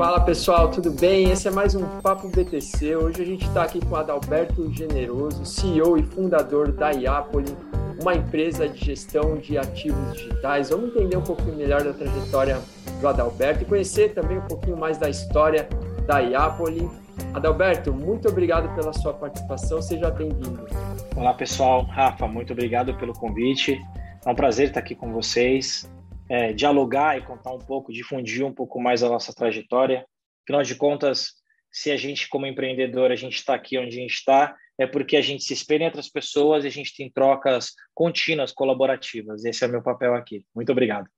Fala pessoal, tudo bem? Esse é mais um Papo BTC. Hoje a gente está aqui com Adalberto Generoso, CEO e fundador da Iapoli, uma empresa de gestão de ativos digitais. Vamos entender um pouquinho melhor da trajetória do Adalberto e conhecer também um pouquinho mais da história da Iapoli. Adalberto, muito obrigado pela sua participação, seja bem-vindo. Olá pessoal, Rafa, muito obrigado pelo convite. É um prazer estar aqui com vocês é, dialogar e contar um pouco, difundir um pouco mais a nossa trajetória. Afinal de contas, se a gente, como empreendedor, a gente está aqui onde a gente está, é porque a gente se espelha em outras pessoas e a gente tem trocas contínuas, colaborativas. Esse é o meu papel aqui. Muito obrigado.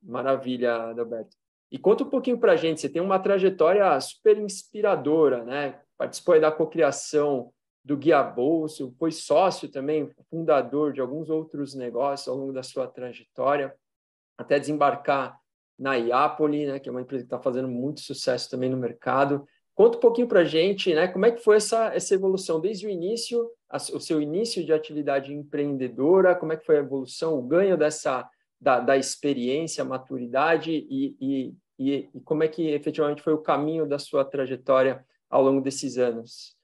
Maravilha, Adalberto. E conta um pouquinho para a gente, você tem uma trajetória super inspiradora, né? Participou da cocriação do Guia Bolso, foi sócio também, fundador de alguns outros negócios ao longo da sua trajetória até desembarcar na Iapoli, né, que é uma empresa que está fazendo muito sucesso também no mercado. Conta um pouquinho para a gente, né, como é que foi essa, essa evolução desde o início, a, o seu início de atividade empreendedora, como é que foi a evolução, o ganho dessa da, da experiência, maturidade e, e, e, e como é que efetivamente foi o caminho da sua trajetória ao longo desses anos?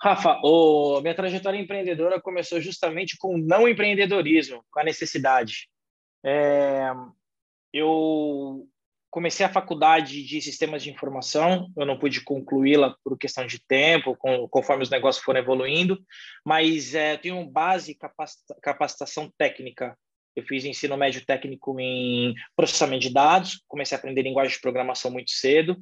Rafa, o, minha trajetória empreendedora começou justamente com o não empreendedorismo, com a necessidade. É, eu comecei a faculdade de sistemas de informação, eu não pude concluí-la por questão de tempo, com, conforme os negócios foram evoluindo, mas é, tenho base capacitação técnica. Eu fiz ensino médio técnico em processamento de dados, comecei a aprender linguagem de programação muito cedo,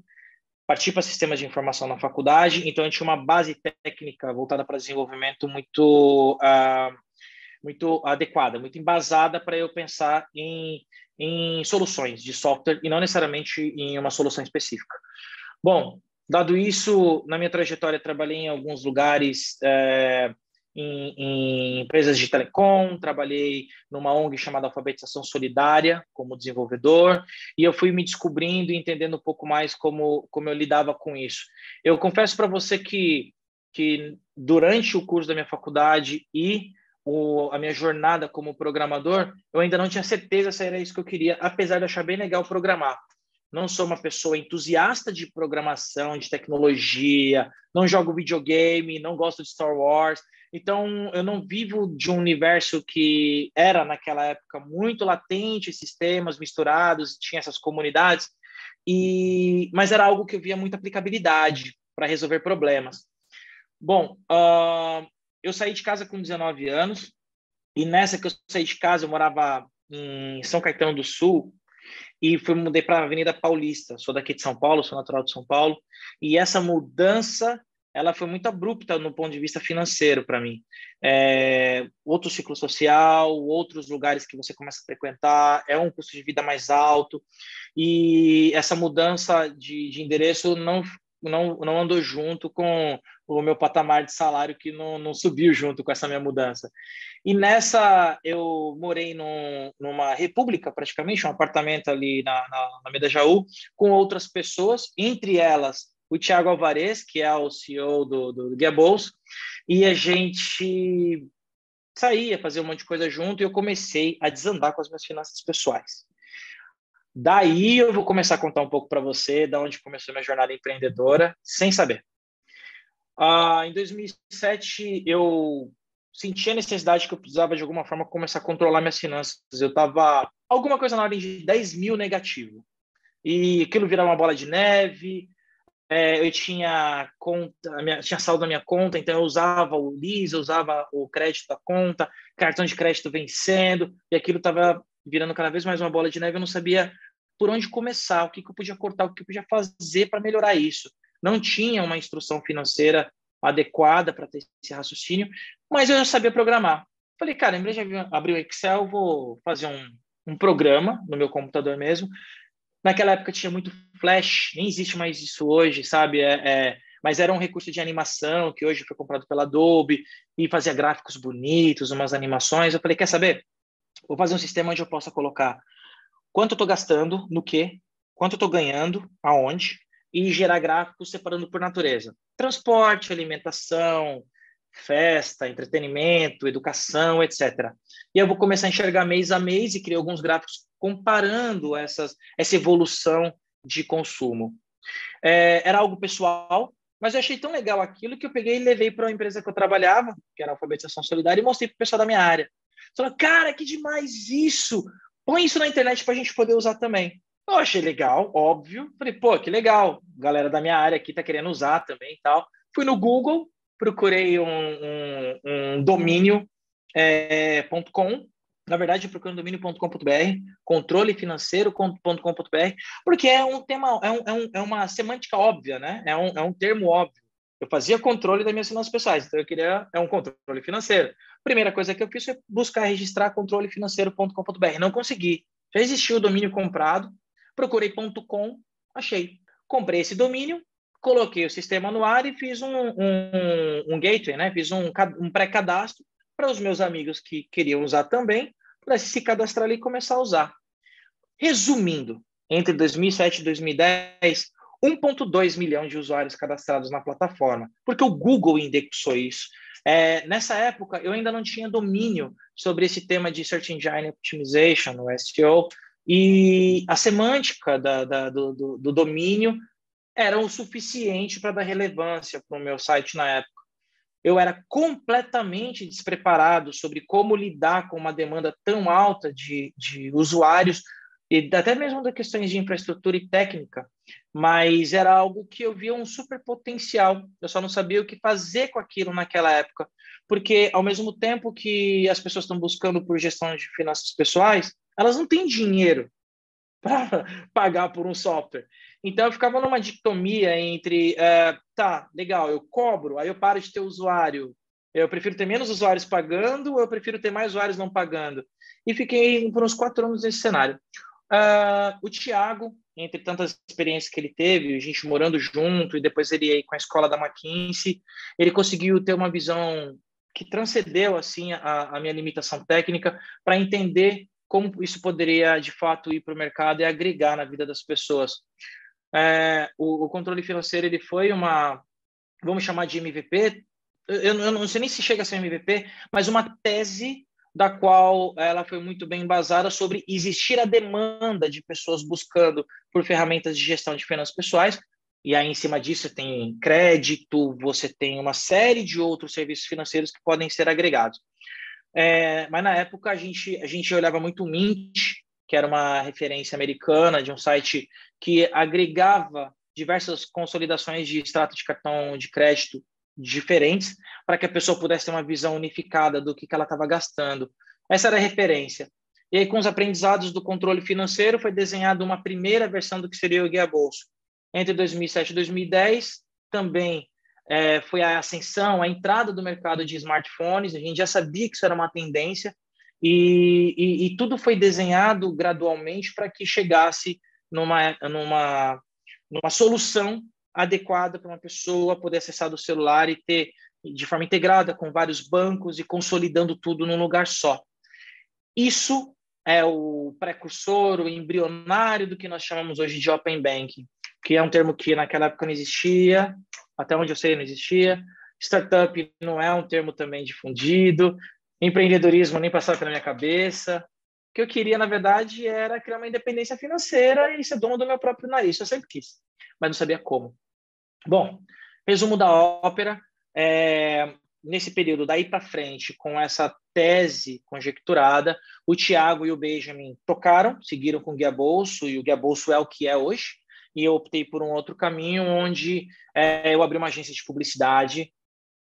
parti para sistemas de informação na faculdade, então eu tinha uma base técnica voltada para desenvolvimento muito uh, muito adequada, muito embasada para eu pensar em, em soluções de software e não necessariamente em uma solução específica. Bom, dado isso, na minha trajetória trabalhei em alguns lugares, é, em, em, empresas de telecom, trabalhei numa ONG chamada Alfabetização Solidária como desenvolvedor, e eu fui me descobrindo e entendendo um pouco mais como, como eu lidava com isso. Eu confesso para você que, que durante o curso da minha faculdade e o, a minha jornada como programador, eu ainda não tinha certeza se era isso que eu queria, apesar de achar bem legal programar. Não sou uma pessoa entusiasta de programação, de tecnologia, não jogo videogame, não gosto de Star Wars. Então, eu não vivo de um universo que era, naquela época, muito latente, sistemas misturados, tinha essas comunidades, e mas era algo que eu via muita aplicabilidade para resolver problemas. Bom, uh, eu saí de casa com 19 anos, e nessa que eu saí de casa, eu morava em São Caetano do Sul, e fui mudei para a Avenida Paulista. Sou daqui de São Paulo, sou natural de São Paulo, e essa mudança ela foi muito abrupta no ponto de vista financeiro para mim. É, outro ciclo social, outros lugares que você começa a frequentar, é um custo de vida mais alto, e essa mudança de, de endereço não não, não andou junto com o meu patamar de salário que não, não subiu junto com essa minha mudança. E nessa eu morei num, numa república praticamente, um apartamento ali na, na, na Medajaú, com outras pessoas, entre elas o Thiago Alvarez, que é o CEO do, do, do Guia e a gente saía, fazia um monte de coisa junto, e eu comecei a desandar com as minhas finanças pessoais. Daí eu vou começar a contar um pouco para você de onde começou minha jornada empreendedora, sem saber. Ah, em 2007, eu senti a necessidade que eu precisava, de alguma forma, começar a controlar minhas finanças. Eu estava alguma coisa na ordem de 10 mil negativo. E aquilo virava uma bola de neve. É, eu tinha conta, minha, tinha saldo na minha conta, então eu usava o LIS, eu usava o crédito da conta, cartão de crédito vencendo, e aquilo estava virando cada vez mais uma bola de neve, eu não sabia por onde começar, o que, que eu podia cortar, o que eu podia fazer para melhorar isso. Não tinha uma instrução financeira adequada para ter esse raciocínio, mas eu já sabia programar. Falei, cara, em vez de abrir o Excel, vou fazer um, um programa no meu computador mesmo. Naquela época tinha muito Flash, nem existe mais isso hoje, sabe? É, é, mas era um recurso de animação que hoje foi comprado pela Adobe e fazia gráficos bonitos, umas animações. Eu falei, quer saber? Vou fazer um sistema onde eu possa colocar quanto eu estou gastando, no que, quanto eu estou ganhando, aonde, e gerar gráficos separando por natureza. Transporte, alimentação, festa, entretenimento, educação, etc. E eu vou começar a enxergar mês a mês e criar alguns gráficos comparando essas, essa evolução de consumo. É, era algo pessoal, mas eu achei tão legal aquilo que eu peguei e levei para uma empresa que eu trabalhava, que era a Alfabetização Solidária, e mostrei para o pessoal da minha área. Falou, cara, que demais isso! Põe isso na internet para a gente poder usar também. Eu achei legal, óbvio. Falei, pô, que legal. Galera da minha área aqui tá querendo usar também e tal. Fui no Google, procurei um, um, um domínio é, .com. Na verdade, procurei um domínio.com.br, controlefinanceiro.com.br, porque é um tema, é, um, é, é uma semântica óbvia, né? É um, é um termo óbvio. Eu fazia controle das minhas finanças pessoais, então eu queria é um controle financeiro. Primeira coisa que eu fiz foi buscar registrar controlefinanceiro.com.br. Não consegui. Já existia o domínio comprado, procurei .com, achei. Comprei esse domínio, coloquei o sistema no ar e fiz um, um, um gateway, né? Fiz um, um pré-cadastro para os meus amigos que queriam usar também, para se cadastrar ali e começar a usar. Resumindo, entre 2007 e 2010, 1,2 milhão de usuários cadastrados na plataforma, porque o Google indexou isso. É, nessa época, eu ainda não tinha domínio sobre esse tema de Search Engine Optimization, o SEO, e a semântica da, da, do, do, do domínio era o suficiente para dar relevância para o meu site na época. Eu era completamente despreparado sobre como lidar com uma demanda tão alta de, de usuários e até mesmo das questões de infraestrutura e técnica, mas era algo que eu via um super potencial. Eu só não sabia o que fazer com aquilo naquela época, porque ao mesmo tempo que as pessoas estão buscando por gestão de finanças pessoais, elas não têm dinheiro para pagar por um software. Então eu ficava numa dicotomia entre, uh, tá, legal, eu cobro, aí eu paro de ter usuário. Eu prefiro ter menos usuários pagando ou eu prefiro ter mais usuários não pagando? E fiquei por uns quatro anos nesse cenário. Uh, o Tiago, entre tantas experiências que ele teve, a gente morando junto, e depois ele aí com a escola da McKinsey, ele conseguiu ter uma visão que transcendeu assim a, a minha limitação técnica para entender como isso poderia de fato ir para o mercado e agregar na vida das pessoas. É, o, o, controle financeiro ele foi uma, vamos chamar de MVP. Eu, eu não sei nem se chega a ser MVP, mas uma tese da qual ela foi muito bem embasada sobre existir a demanda de pessoas buscando por ferramentas de gestão de finanças pessoais, e aí em cima disso você tem crédito, você tem uma série de outros serviços financeiros que podem ser agregados. É, mas na época a gente, a gente olhava muito o Mint, que era uma referência americana de um site que agregava diversas consolidações de extrato de cartão de crédito diferentes para que a pessoa pudesse ter uma visão unificada do que, que ela estava gastando. Essa era a referência. E aí, com os aprendizados do controle financeiro, foi desenhada uma primeira versão do que seria o Guia Bolso. Entre 2007 e 2010, também é, foi a ascensão, a entrada do mercado de smartphones. A gente já sabia que isso era uma tendência e, e, e tudo foi desenhado gradualmente para que chegasse numa, numa, numa solução adequada para uma pessoa poder acessar do celular e ter de forma integrada com vários bancos e consolidando tudo num lugar só. Isso é o precursor, o embrionário do que nós chamamos hoje de Open Banking, que é um termo que naquela época não existia, até onde eu sei não existia. Startup não é um termo também difundido, empreendedorismo nem passava pela minha cabeça. O que eu queria, na verdade, era criar uma independência financeira e ser dono do meu próprio nariz. Eu sempre quis, mas não sabia como. Bom, resumo da ópera. É, nesse período daí para frente, com essa tese conjecturada, o Tiago e o Benjamin tocaram, seguiram com o Guia Bolso, e o Guia Bolso é o que é hoje, e eu optei por um outro caminho, onde é, eu abri uma agência de publicidade,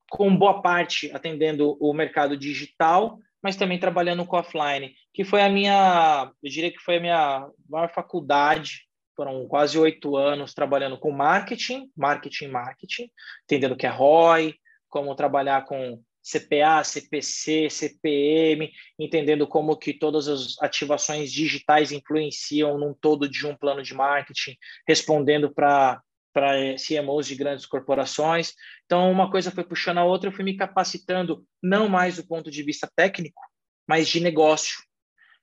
com boa parte atendendo o mercado digital, mas também trabalhando com offline, que foi a minha, eu diria que foi a minha maior faculdade foram quase oito anos trabalhando com marketing, marketing, marketing, entendendo o que é ROI, como trabalhar com CPA, CPC, CPM, entendendo como que todas as ativações digitais influenciam num todo de um plano de marketing, respondendo para para CMOs de grandes corporações. Então, uma coisa foi puxando a outra, eu fui me capacitando não mais do ponto de vista técnico, mas de negócio.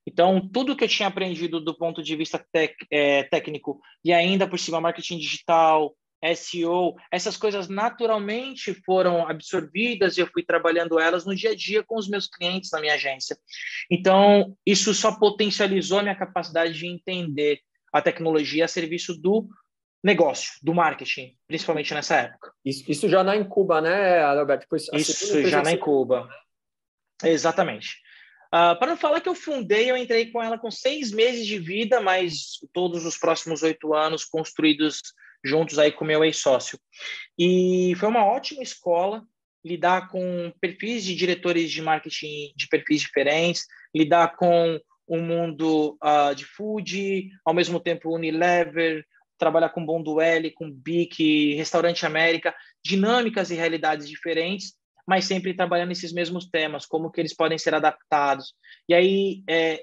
Então, tudo que eu tinha aprendido do ponto de vista tec, é, técnico e ainda por cima marketing digital, SEO, essas coisas naturalmente foram absorvidas e eu fui trabalhando elas no dia a dia com os meus clientes na minha agência. Então, isso só potencializou a minha capacidade de entender a tecnologia a serviço do negócio, do marketing, principalmente nessa época. Isso, isso já na Incuba, né, Alberto? isso já na Incuba. Exatamente. Uh, para não falar que eu fundei, eu entrei com ela com seis meses de vida, mas todos os próximos oito anos construídos juntos aí com meu ex-sócio. E foi uma ótima escola lidar com perfis de diretores de marketing de perfis diferentes, lidar com o um mundo uh, de food, ao mesmo tempo Unilever, trabalhar com Bonduelle, com Bic, Restaurante América, dinâmicas e realidades diferentes, mas sempre trabalhando esses mesmos temas, como que eles podem ser adaptados. E aí, é,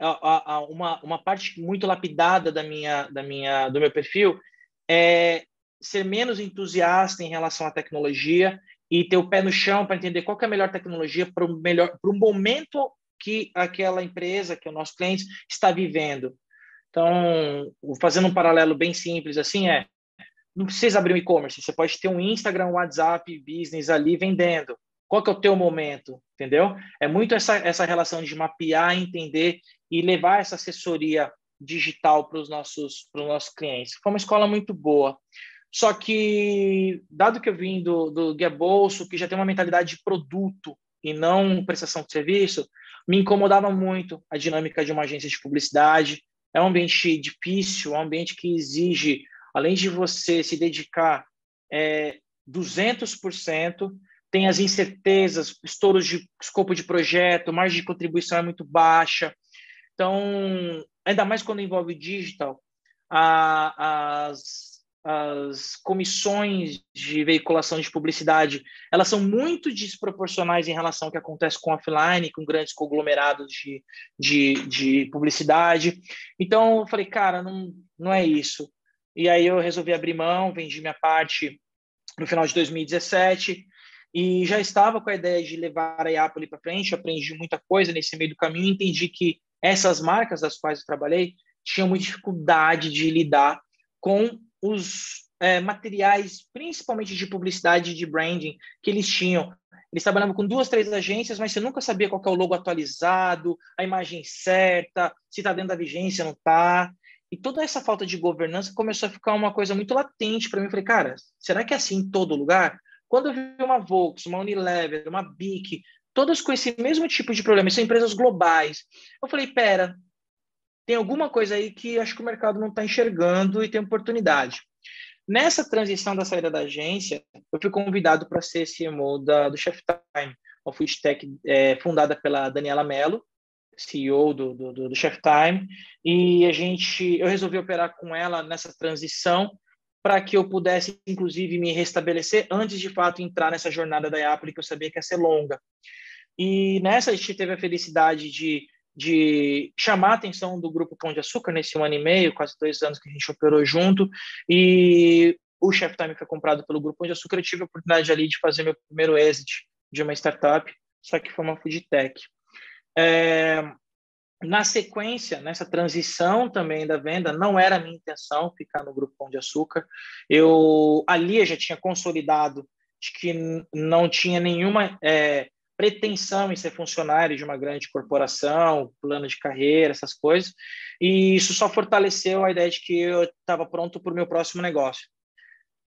a, a, uma, uma parte muito lapidada da minha, da minha, do meu perfil é ser menos entusiasta em relação à tecnologia e ter o pé no chão para entender qual é a melhor tecnologia para o melhor para o momento que aquela empresa, que é o nosso cliente está vivendo. Então, fazendo um paralelo bem simples assim é, não precisa abrir um e-commerce, você pode ter um Instagram, WhatsApp, business ali vendendo. Qual que é o teu momento, entendeu? É muito essa, essa relação de mapear, entender e levar essa assessoria digital para os nossos, para os nossos clientes. Foi uma escola muito boa. Só que, dado que eu vim do, do Guia Bolso, que já tem uma mentalidade de produto e não prestação de serviço, me incomodava muito a dinâmica de uma agência de publicidade. É um ambiente difícil, é um ambiente que exige, além de você se dedicar é, 200%, tem as incertezas, estouros de escopo de projeto, margem de contribuição é muito baixa. Então, ainda mais quando envolve digital, a, as, as comissões de veiculação de publicidade, elas são muito desproporcionais em relação ao que acontece com offline, com grandes conglomerados de, de, de publicidade. Então, eu falei, cara, não, não é isso. E aí eu resolvi abrir mão, vendi minha parte no final de 2017 e já estava com a ideia de levar a Iapoli para frente, aprendi muita coisa nesse meio do caminho, entendi que essas marcas das quais eu trabalhei tinham muita dificuldade de lidar com os é, materiais, principalmente de publicidade e de branding, que eles tinham. Eles trabalhavam com duas, três agências, mas você nunca sabia qual é o logo atualizado, a imagem certa, se está dentro da vigência, não está. E toda essa falta de governança começou a ficar uma coisa muito latente para mim. Eu falei, cara, será que é assim em todo lugar? Quando eu vi uma Volks, uma Unilever, uma Bic, todas com esse mesmo tipo de problema, são empresas globais. Eu falei, pera, tem alguma coisa aí que acho que o mercado não está enxergando e tem oportunidade. Nessa transição da saída da agência, eu fui convidado para ser CMO da, do Chef Time, uma food tech é, fundada pela Daniela Mello, CEO do, do, do, Chef Time, e a gente, eu resolvi operar com ela nessa transição para que eu pudesse, inclusive, me restabelecer antes de fato entrar nessa jornada da Apple, que eu sabia que ia ser longa. E nessa a gente teve a felicidade de, de chamar a atenção do Grupo Pão de Açúcar nesse um ano e meio, quase dois anos que a gente operou junto, e o Chef Time foi comprado pelo Grupo Pão de Açúcar, eu tive a oportunidade ali de fazer meu primeiro exit de uma startup, só que foi uma food tech. É, na sequência, nessa transição também da venda, não era minha intenção ficar no Grupo Pão de Açúcar. Eu ali eu já tinha consolidado de que não tinha nenhuma é, pretensão em ser funcionário de uma grande corporação, plano de carreira, essas coisas. E isso só fortaleceu a ideia de que eu estava pronto para o meu próximo negócio.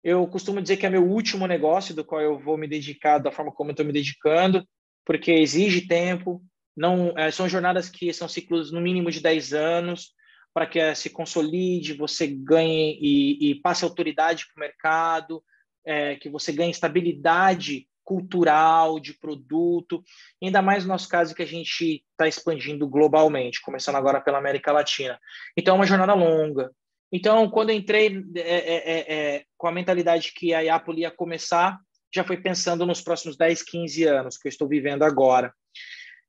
Eu costumo dizer que é meu último negócio, do qual eu vou me dedicar da forma como eu estou me dedicando, porque exige tempo. Não, é, são jornadas que são ciclos no mínimo de 10 anos, para que se consolide, você ganhe e, e passe autoridade para o mercado, é, que você ganhe estabilidade cultural, de produto, ainda mais no nosso caso que a gente está expandindo globalmente, começando agora pela América Latina. Então, é uma jornada longa. Então, quando entrei é, é, é, é com a mentalidade que a Iapoli ia começar, já foi pensando nos próximos 10, 15 anos que eu estou vivendo agora.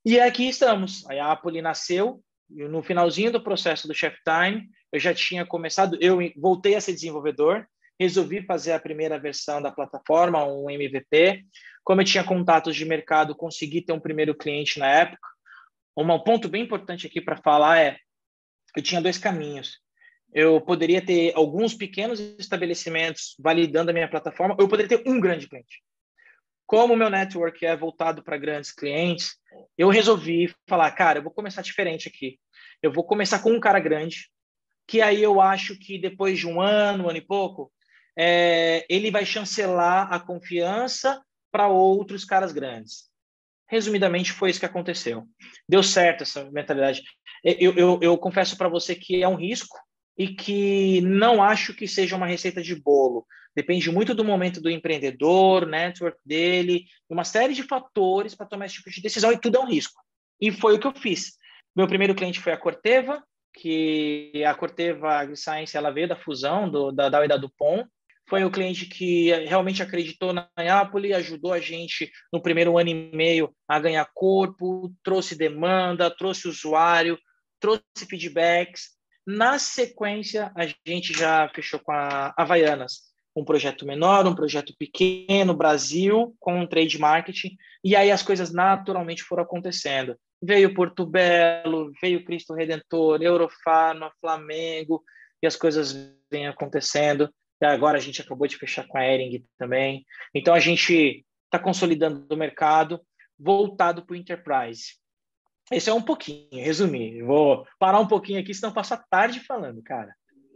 E aqui estamos. A Iapoli nasceu no finalzinho do processo do Chef Time. Eu já tinha começado, eu voltei a ser desenvolvedor, resolvi fazer a primeira versão da plataforma, um MVP. Como eu tinha contatos de mercado, consegui ter um primeiro cliente na época. Um ponto bem importante aqui para falar é: eu tinha dois caminhos. Eu poderia ter alguns pequenos estabelecimentos validando a minha plataforma, ou eu poderia ter um grande cliente. Como o meu network é voltado para grandes clientes, eu resolvi falar, cara, eu vou começar diferente aqui. Eu vou começar com um cara grande, que aí eu acho que depois de um ano, um ano e pouco, é, ele vai chancelar a confiança para outros caras grandes. Resumidamente, foi isso que aconteceu. Deu certo essa mentalidade. Eu, eu, eu confesso para você que é um risco e que não acho que seja uma receita de bolo. Depende muito do momento do empreendedor, network dele, uma série de fatores para tomar esse tipo de decisão e tudo é um risco. E foi o que eu fiz. Meu primeiro cliente foi a Corteva, que a Corteva AgriScience ela veio da fusão do, da Dow e da Dupont, foi o cliente que realmente acreditou na Apple, ajudou a gente no primeiro ano e meio a ganhar corpo, trouxe demanda, trouxe usuário, trouxe feedbacks. Na sequência, a gente já fechou com a Havaianas, um projeto menor, um projeto pequeno, Brasil, com um trade marketing, e aí as coisas naturalmente foram acontecendo. Veio Porto Belo, veio Cristo Redentor, Eurofarma, Flamengo, e as coisas vêm acontecendo. Agora a gente acabou de fechar com a Ering também. Então a gente está consolidando o mercado voltado para o enterprise. Esse é um pouquinho, resumir. Vou parar um pouquinho aqui, senão passo a tarde falando, cara.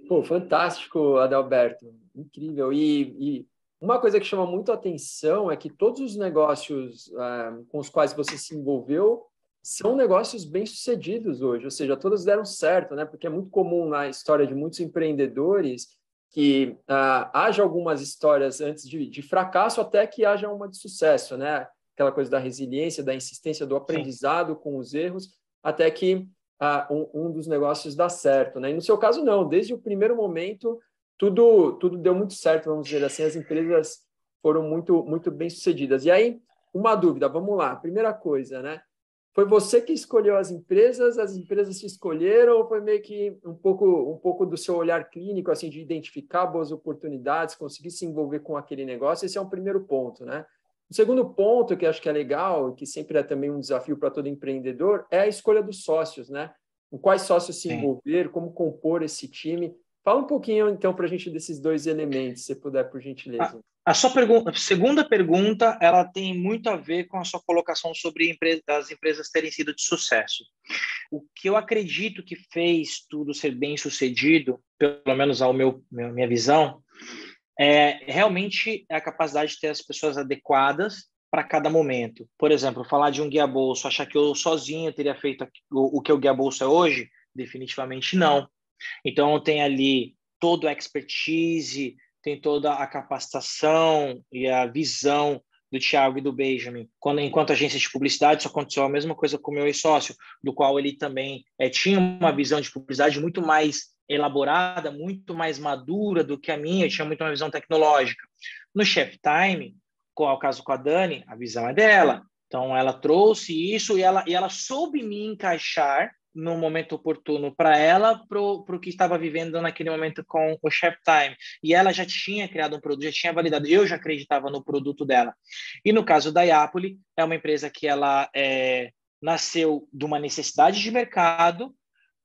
Pô, fantástico, Adalberto. Incrível. E, e uma coisa que chama muito atenção é que todos os negócios uh, com os quais você se envolveu são negócios bem-sucedidos hoje, ou seja, todos deram certo, né? Porque é muito comum na história de muitos empreendedores que ah, haja algumas histórias antes de, de, fracasso até que haja uma de sucesso, né? Aquela coisa da resiliência, da insistência, do aprendizado Sim. com os erros, até que ah, um, um, dos negócios dá certo, né? E no seu caso não, desde o primeiro momento tudo tudo deu muito certo, vamos dizer assim, as empresas foram muito muito bem sucedidas. E aí uma dúvida, vamos lá, primeira coisa, né? Foi você que escolheu as empresas, as empresas te escolheram, ou foi meio que um pouco, um pouco do seu olhar clínico, assim, de identificar boas oportunidades, conseguir se envolver com aquele negócio? Esse é um primeiro ponto, né? O segundo ponto, que acho que é legal, que sempre é também um desafio para todo empreendedor, é a escolha dos sócios, né? Quais sócios se envolver, como compor esse time. Fala um pouquinho, então, para a gente desses dois elementos, se puder, por gentileza. A sua pergunta, segunda pergunta, ela tem muito a ver com a sua colocação sobre as empresas terem sido de sucesso. O que eu acredito que fez tudo ser bem sucedido, pelo menos ao meu minha visão, é realmente a capacidade de ter as pessoas adequadas para cada momento. Por exemplo, falar de um guia bolso, achar que eu sozinho teria feito o, o que o guia bolso é hoje, definitivamente não. Então tem ali todo a expertise, tem toda a capacitação e a visão do Thiago e do Benjamin. Quando, enquanto agência de publicidade, isso aconteceu a mesma coisa com o meu ex-sócio, do qual ele também é, tinha uma visão de publicidade muito mais elaborada, muito mais madura do que a minha, tinha muito uma visão tecnológica. No Chef Time, com o caso com a Dani, a visão é dela. Então, ela trouxe isso e ela, e ela soube me encaixar no momento oportuno para ela, para o que estava vivendo naquele momento com o Chef Time. E ela já tinha criado um produto, já tinha validado, eu já acreditava no produto dela. E no caso da Iapoli, é uma empresa que ela é, nasceu de uma necessidade de mercado,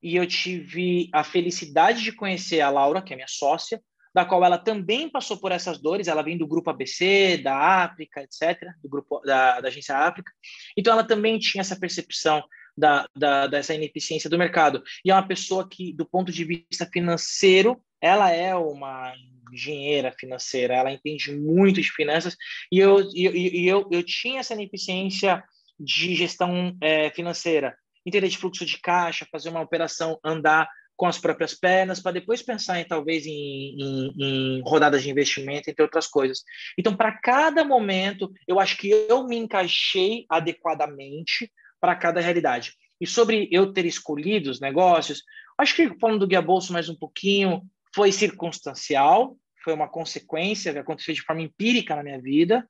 e eu tive a felicidade de conhecer a Laura, que é minha sócia, da qual ela também passou por essas dores, ela vem do grupo ABC, da África, etc., do grupo da, da agência África. Então ela também tinha essa percepção da, da, dessa ineficiência do mercado. E é uma pessoa que, do ponto de vista financeiro, ela é uma engenheira financeira, ela entende muito de finanças, e eu, e, eu, eu tinha essa ineficiência de gestão é, financeira, entender de fluxo de caixa, fazer uma operação andar com as próprias pernas, para depois pensar em talvez em, em, em, rodadas de investimento, entre outras coisas. Então, para cada momento, eu acho que eu me encaixei adequadamente para cada realidade. E sobre eu ter escolhido os negócios, acho que falando do Guia Bolso mais um pouquinho, foi circunstancial, foi uma consequência que aconteceu de forma empírica na minha vida.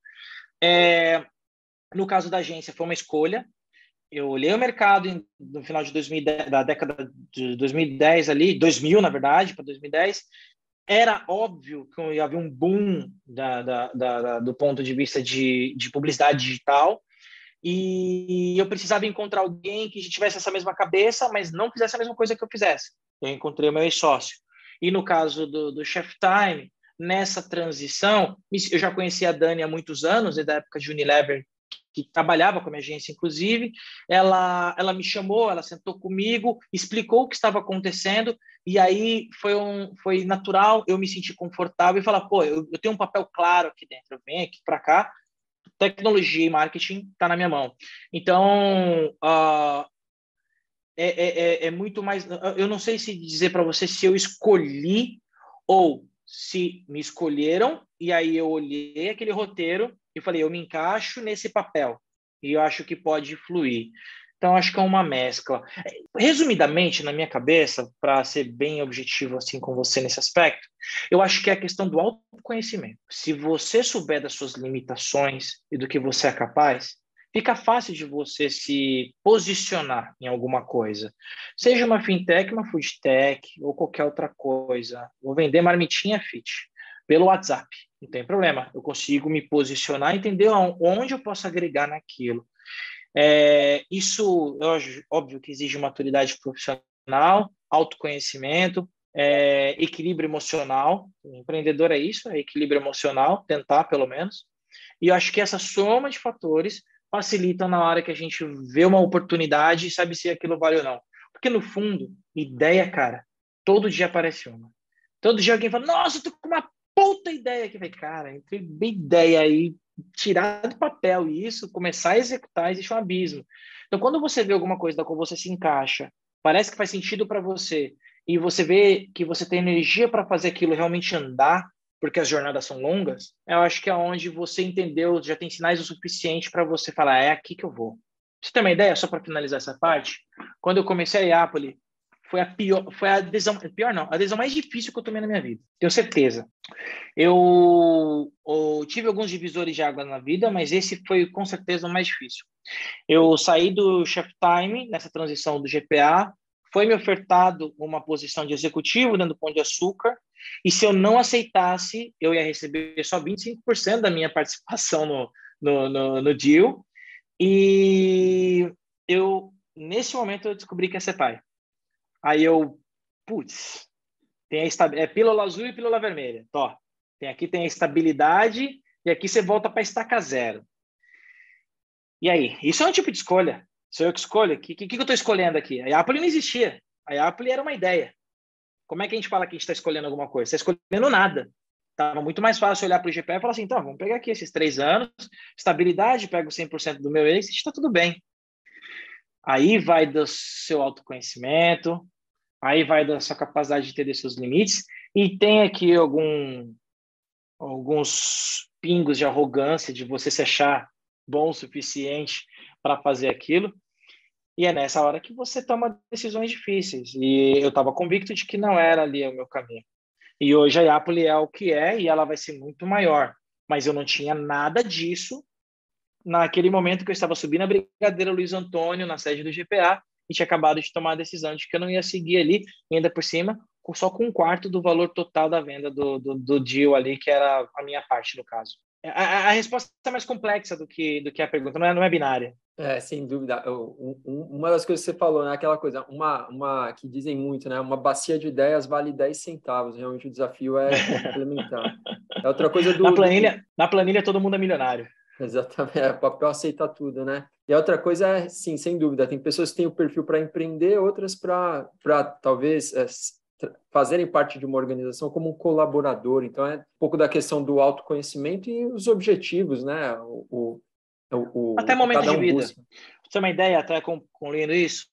É, no caso da agência, foi uma escolha. Eu olhei o mercado no final de 2010, da década de 2010 ali, 2000 na verdade, para 2010, era óbvio que havia um boom da, da, da, do ponto de vista de, de publicidade digital e eu precisava encontrar alguém que tivesse essa mesma cabeça, mas não fizesse a mesma coisa que eu fizesse. Eu encontrei o meu ex-sócio. E no caso do, do Chef Time, nessa transição, eu já conhecia a Dani há muitos anos, da época de Unilever, que trabalhava com a minha agência, inclusive, ela, ela me chamou, ela sentou comigo, explicou o que estava acontecendo, e aí foi, um, foi natural eu me sentir confortável e falar, pô, eu, eu tenho um papel claro aqui dentro, eu venho aqui para cá, tecnologia e marketing está na minha mão. Então, uh, é, é, é, muito mais. Eu não sei se dizer para você se eu escolhi ou se me escolheram e aí eu olhei aquele roteiro e falei, eu me encaixo nesse papel e eu acho que pode fluir. Então, acho que é uma mescla. Resumidamente, na minha cabeça, para ser bem objetivo assim com você nesse aspecto, eu acho que é a questão do autoconhecimento. Se você souber das suas limitações e do que você é capaz, fica fácil de você se posicionar em alguma coisa. Seja uma fintech, uma foodtech ou qualquer outra coisa. Vou vender marmitinha fit pelo WhatsApp. Não tem problema. Eu consigo me posicionar, entender onde eu posso agregar naquilo. É, isso, óbvio que exige maturidade profissional, autoconhecimento, é, equilíbrio emocional. Empreendedor é isso, é equilíbrio emocional, tentar pelo menos. E eu acho que essa soma de fatores facilitam na hora que a gente vê uma oportunidade e sabe se aquilo vale ou não. Porque no fundo, ideia, cara, todo dia aparece uma. Todo dia alguém fala, nossa, eu tô com uma puta ideia aqui. Falei, cara, entre ideia aí, tirar do papel isso, começar a executar, existe um abismo. Então, quando você vê alguma coisa da qual você se encaixa, parece que faz sentido para você, e você vê que você tem energia para fazer aquilo realmente andar, porque as jornadas são longas, eu acho que é onde você entendeu, já tem sinais o suficiente para você falar, é aqui que eu vou. Você tem uma ideia, só para finalizar essa parte? Quando eu comecei a Iapoli, foi a pior, foi a adesão, pior não, a adesão mais difícil que eu tomei na minha vida, tenho certeza. Eu, eu tive alguns divisores de água na vida, mas esse foi com certeza o mais difícil. Eu saí do Chef Time nessa transição do GPA, foi me ofertado uma posição de executivo dentro do Pão de Açúcar, e se eu não aceitasse, eu ia receber só 25% da minha participação no, no, no, no deal. E eu, nesse momento, eu descobri que ia ser pai. Aí eu, putz, tem a é pílula azul e pílula vermelha. Tó, tem aqui tem a estabilidade e aqui você volta para estaca zero. E aí? Isso é um tipo de escolha. Sou eu que escolho. O que, que, que eu estou escolhendo aqui? A Apple não existia. A Apple era uma ideia. Como é que a gente fala que a gente está escolhendo alguma coisa? Você está escolhendo nada. Estava muito mais fácil olhar para o GPA e falar assim, então, vamos pegar aqui esses três anos, estabilidade, pego 100% do meu exit, está tudo bem. Aí vai do seu autoconhecimento, aí vai da sua capacidade de entender seus limites, e tem aqui algum, alguns pingos de arrogância, de você se achar bom o suficiente para fazer aquilo. E é nessa hora que você toma decisões difíceis. E eu estava convicto de que não era ali o meu caminho. E hoje a Iapoli é o que é e ela vai ser muito maior. Mas eu não tinha nada disso naquele momento que eu estava subindo a Brigadeira Luiz Antônio, na sede do GPA, e tinha acabado de tomar a decisão de que eu não ia seguir ali, ainda por cima, só com um quarto do valor total da venda do, do, do deal ali, que era a minha parte, no caso. A, a, resposta é mais complexa do que, do que a pergunta, não é, não é binária. É, sem dúvida. uma das coisas que você falou, né? Aquela coisa, uma, uma que dizem muito, né? Uma bacia de ideias vale 10 centavos. Realmente o desafio é implementar. É outra coisa do. Na planilha, do... na planilha todo mundo é milionário. Exatamente, é, o papel aceita tudo, né? E a outra coisa é, sim, sem dúvida, tem pessoas que têm o perfil para empreender, outras para talvez é, fazerem parte de uma organização como um colaborador. Então, é um pouco da questão do autoconhecimento e os objetivos, né? O, o, o até momento um de vida. Busca. Você ter uma ideia, até concluindo isso,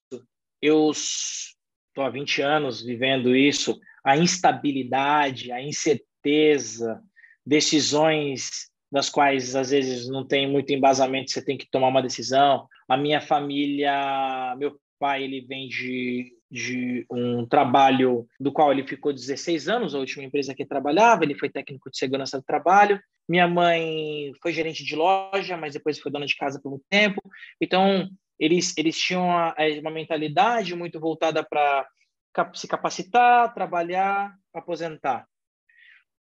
eu estou há 20 anos vivendo isso, a instabilidade, a incerteza, decisões das quais às vezes não tem muito embasamento, você tem que tomar uma decisão. A minha família, meu pai, ele vem de de um trabalho do qual ele ficou 16 anos, a última empresa que trabalhava, ele foi técnico de segurança do trabalho. Minha mãe foi gerente de loja, mas depois foi dona de casa por muito tempo. Então, eles, eles tinham uma, uma mentalidade muito voltada para se capacitar, trabalhar, aposentar.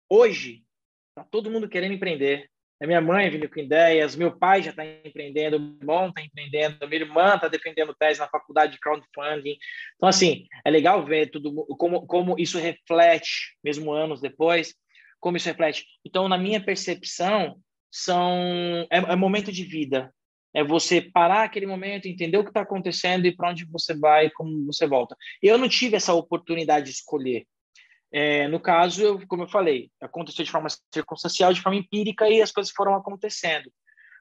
Hoje, está todo mundo querendo empreender, a minha mãe vindo com ideias, meu pai já está empreendendo, meu irmão está empreendendo, minha irmã está defendendo tese na faculdade de crowdfunding. Então, assim, é legal ver tudo, como, como isso reflete, mesmo anos depois, como isso reflete. Então, na minha percepção, são é, é momento de vida. É você parar aquele momento, entender o que está acontecendo e para onde você vai, como você volta. Eu não tive essa oportunidade de escolher. É, no caso, eu, como eu falei, aconteceu de forma circunstancial, de forma empírica e as coisas foram acontecendo.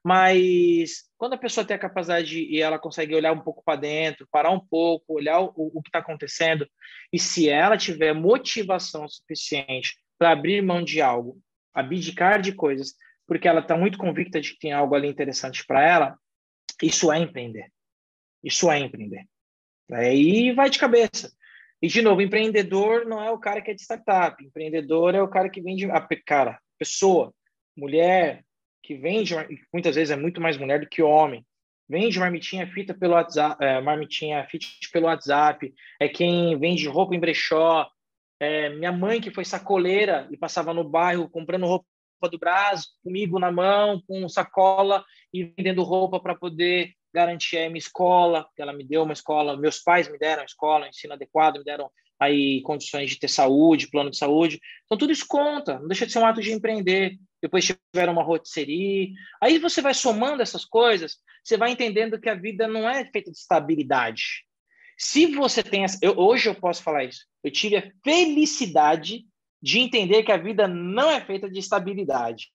Mas quando a pessoa tem a capacidade e ela consegue olhar um pouco para dentro, parar um pouco, olhar o, o que está acontecendo, e se ela tiver motivação suficiente para abrir mão de algo, abdicar de coisas, porque ela está muito convicta de que tem algo ali interessante para ela, isso é empreender. Isso é empreender. Aí vai de cabeça. E, de novo, empreendedor não é o cara que é de startup. Empreendedor é o cara que vende... A cara, pessoa, mulher, que vende... Muitas vezes é muito mais mulher do que homem. Vende marmitinha fita pelo WhatsApp, é, marmitinha fit pelo WhatsApp. É quem vende roupa em brechó. É, minha mãe, que foi sacoleira e passava no bairro comprando roupa do Brás, comigo na mão, com sacola e vendendo roupa para poder garantir a minha escola, ela me deu uma escola, meus pais me deram escola, ensino adequado, me deram aí condições de ter saúde, plano de saúde. Então tudo isso conta, não deixa de ser um ato de empreender. Depois tiveram uma rotisserie. Aí você vai somando essas coisas, você vai entendendo que a vida não é feita de estabilidade. Se você tem essa, eu, hoje eu posso falar isso. Eu tive a felicidade de entender que a vida não é feita de estabilidade.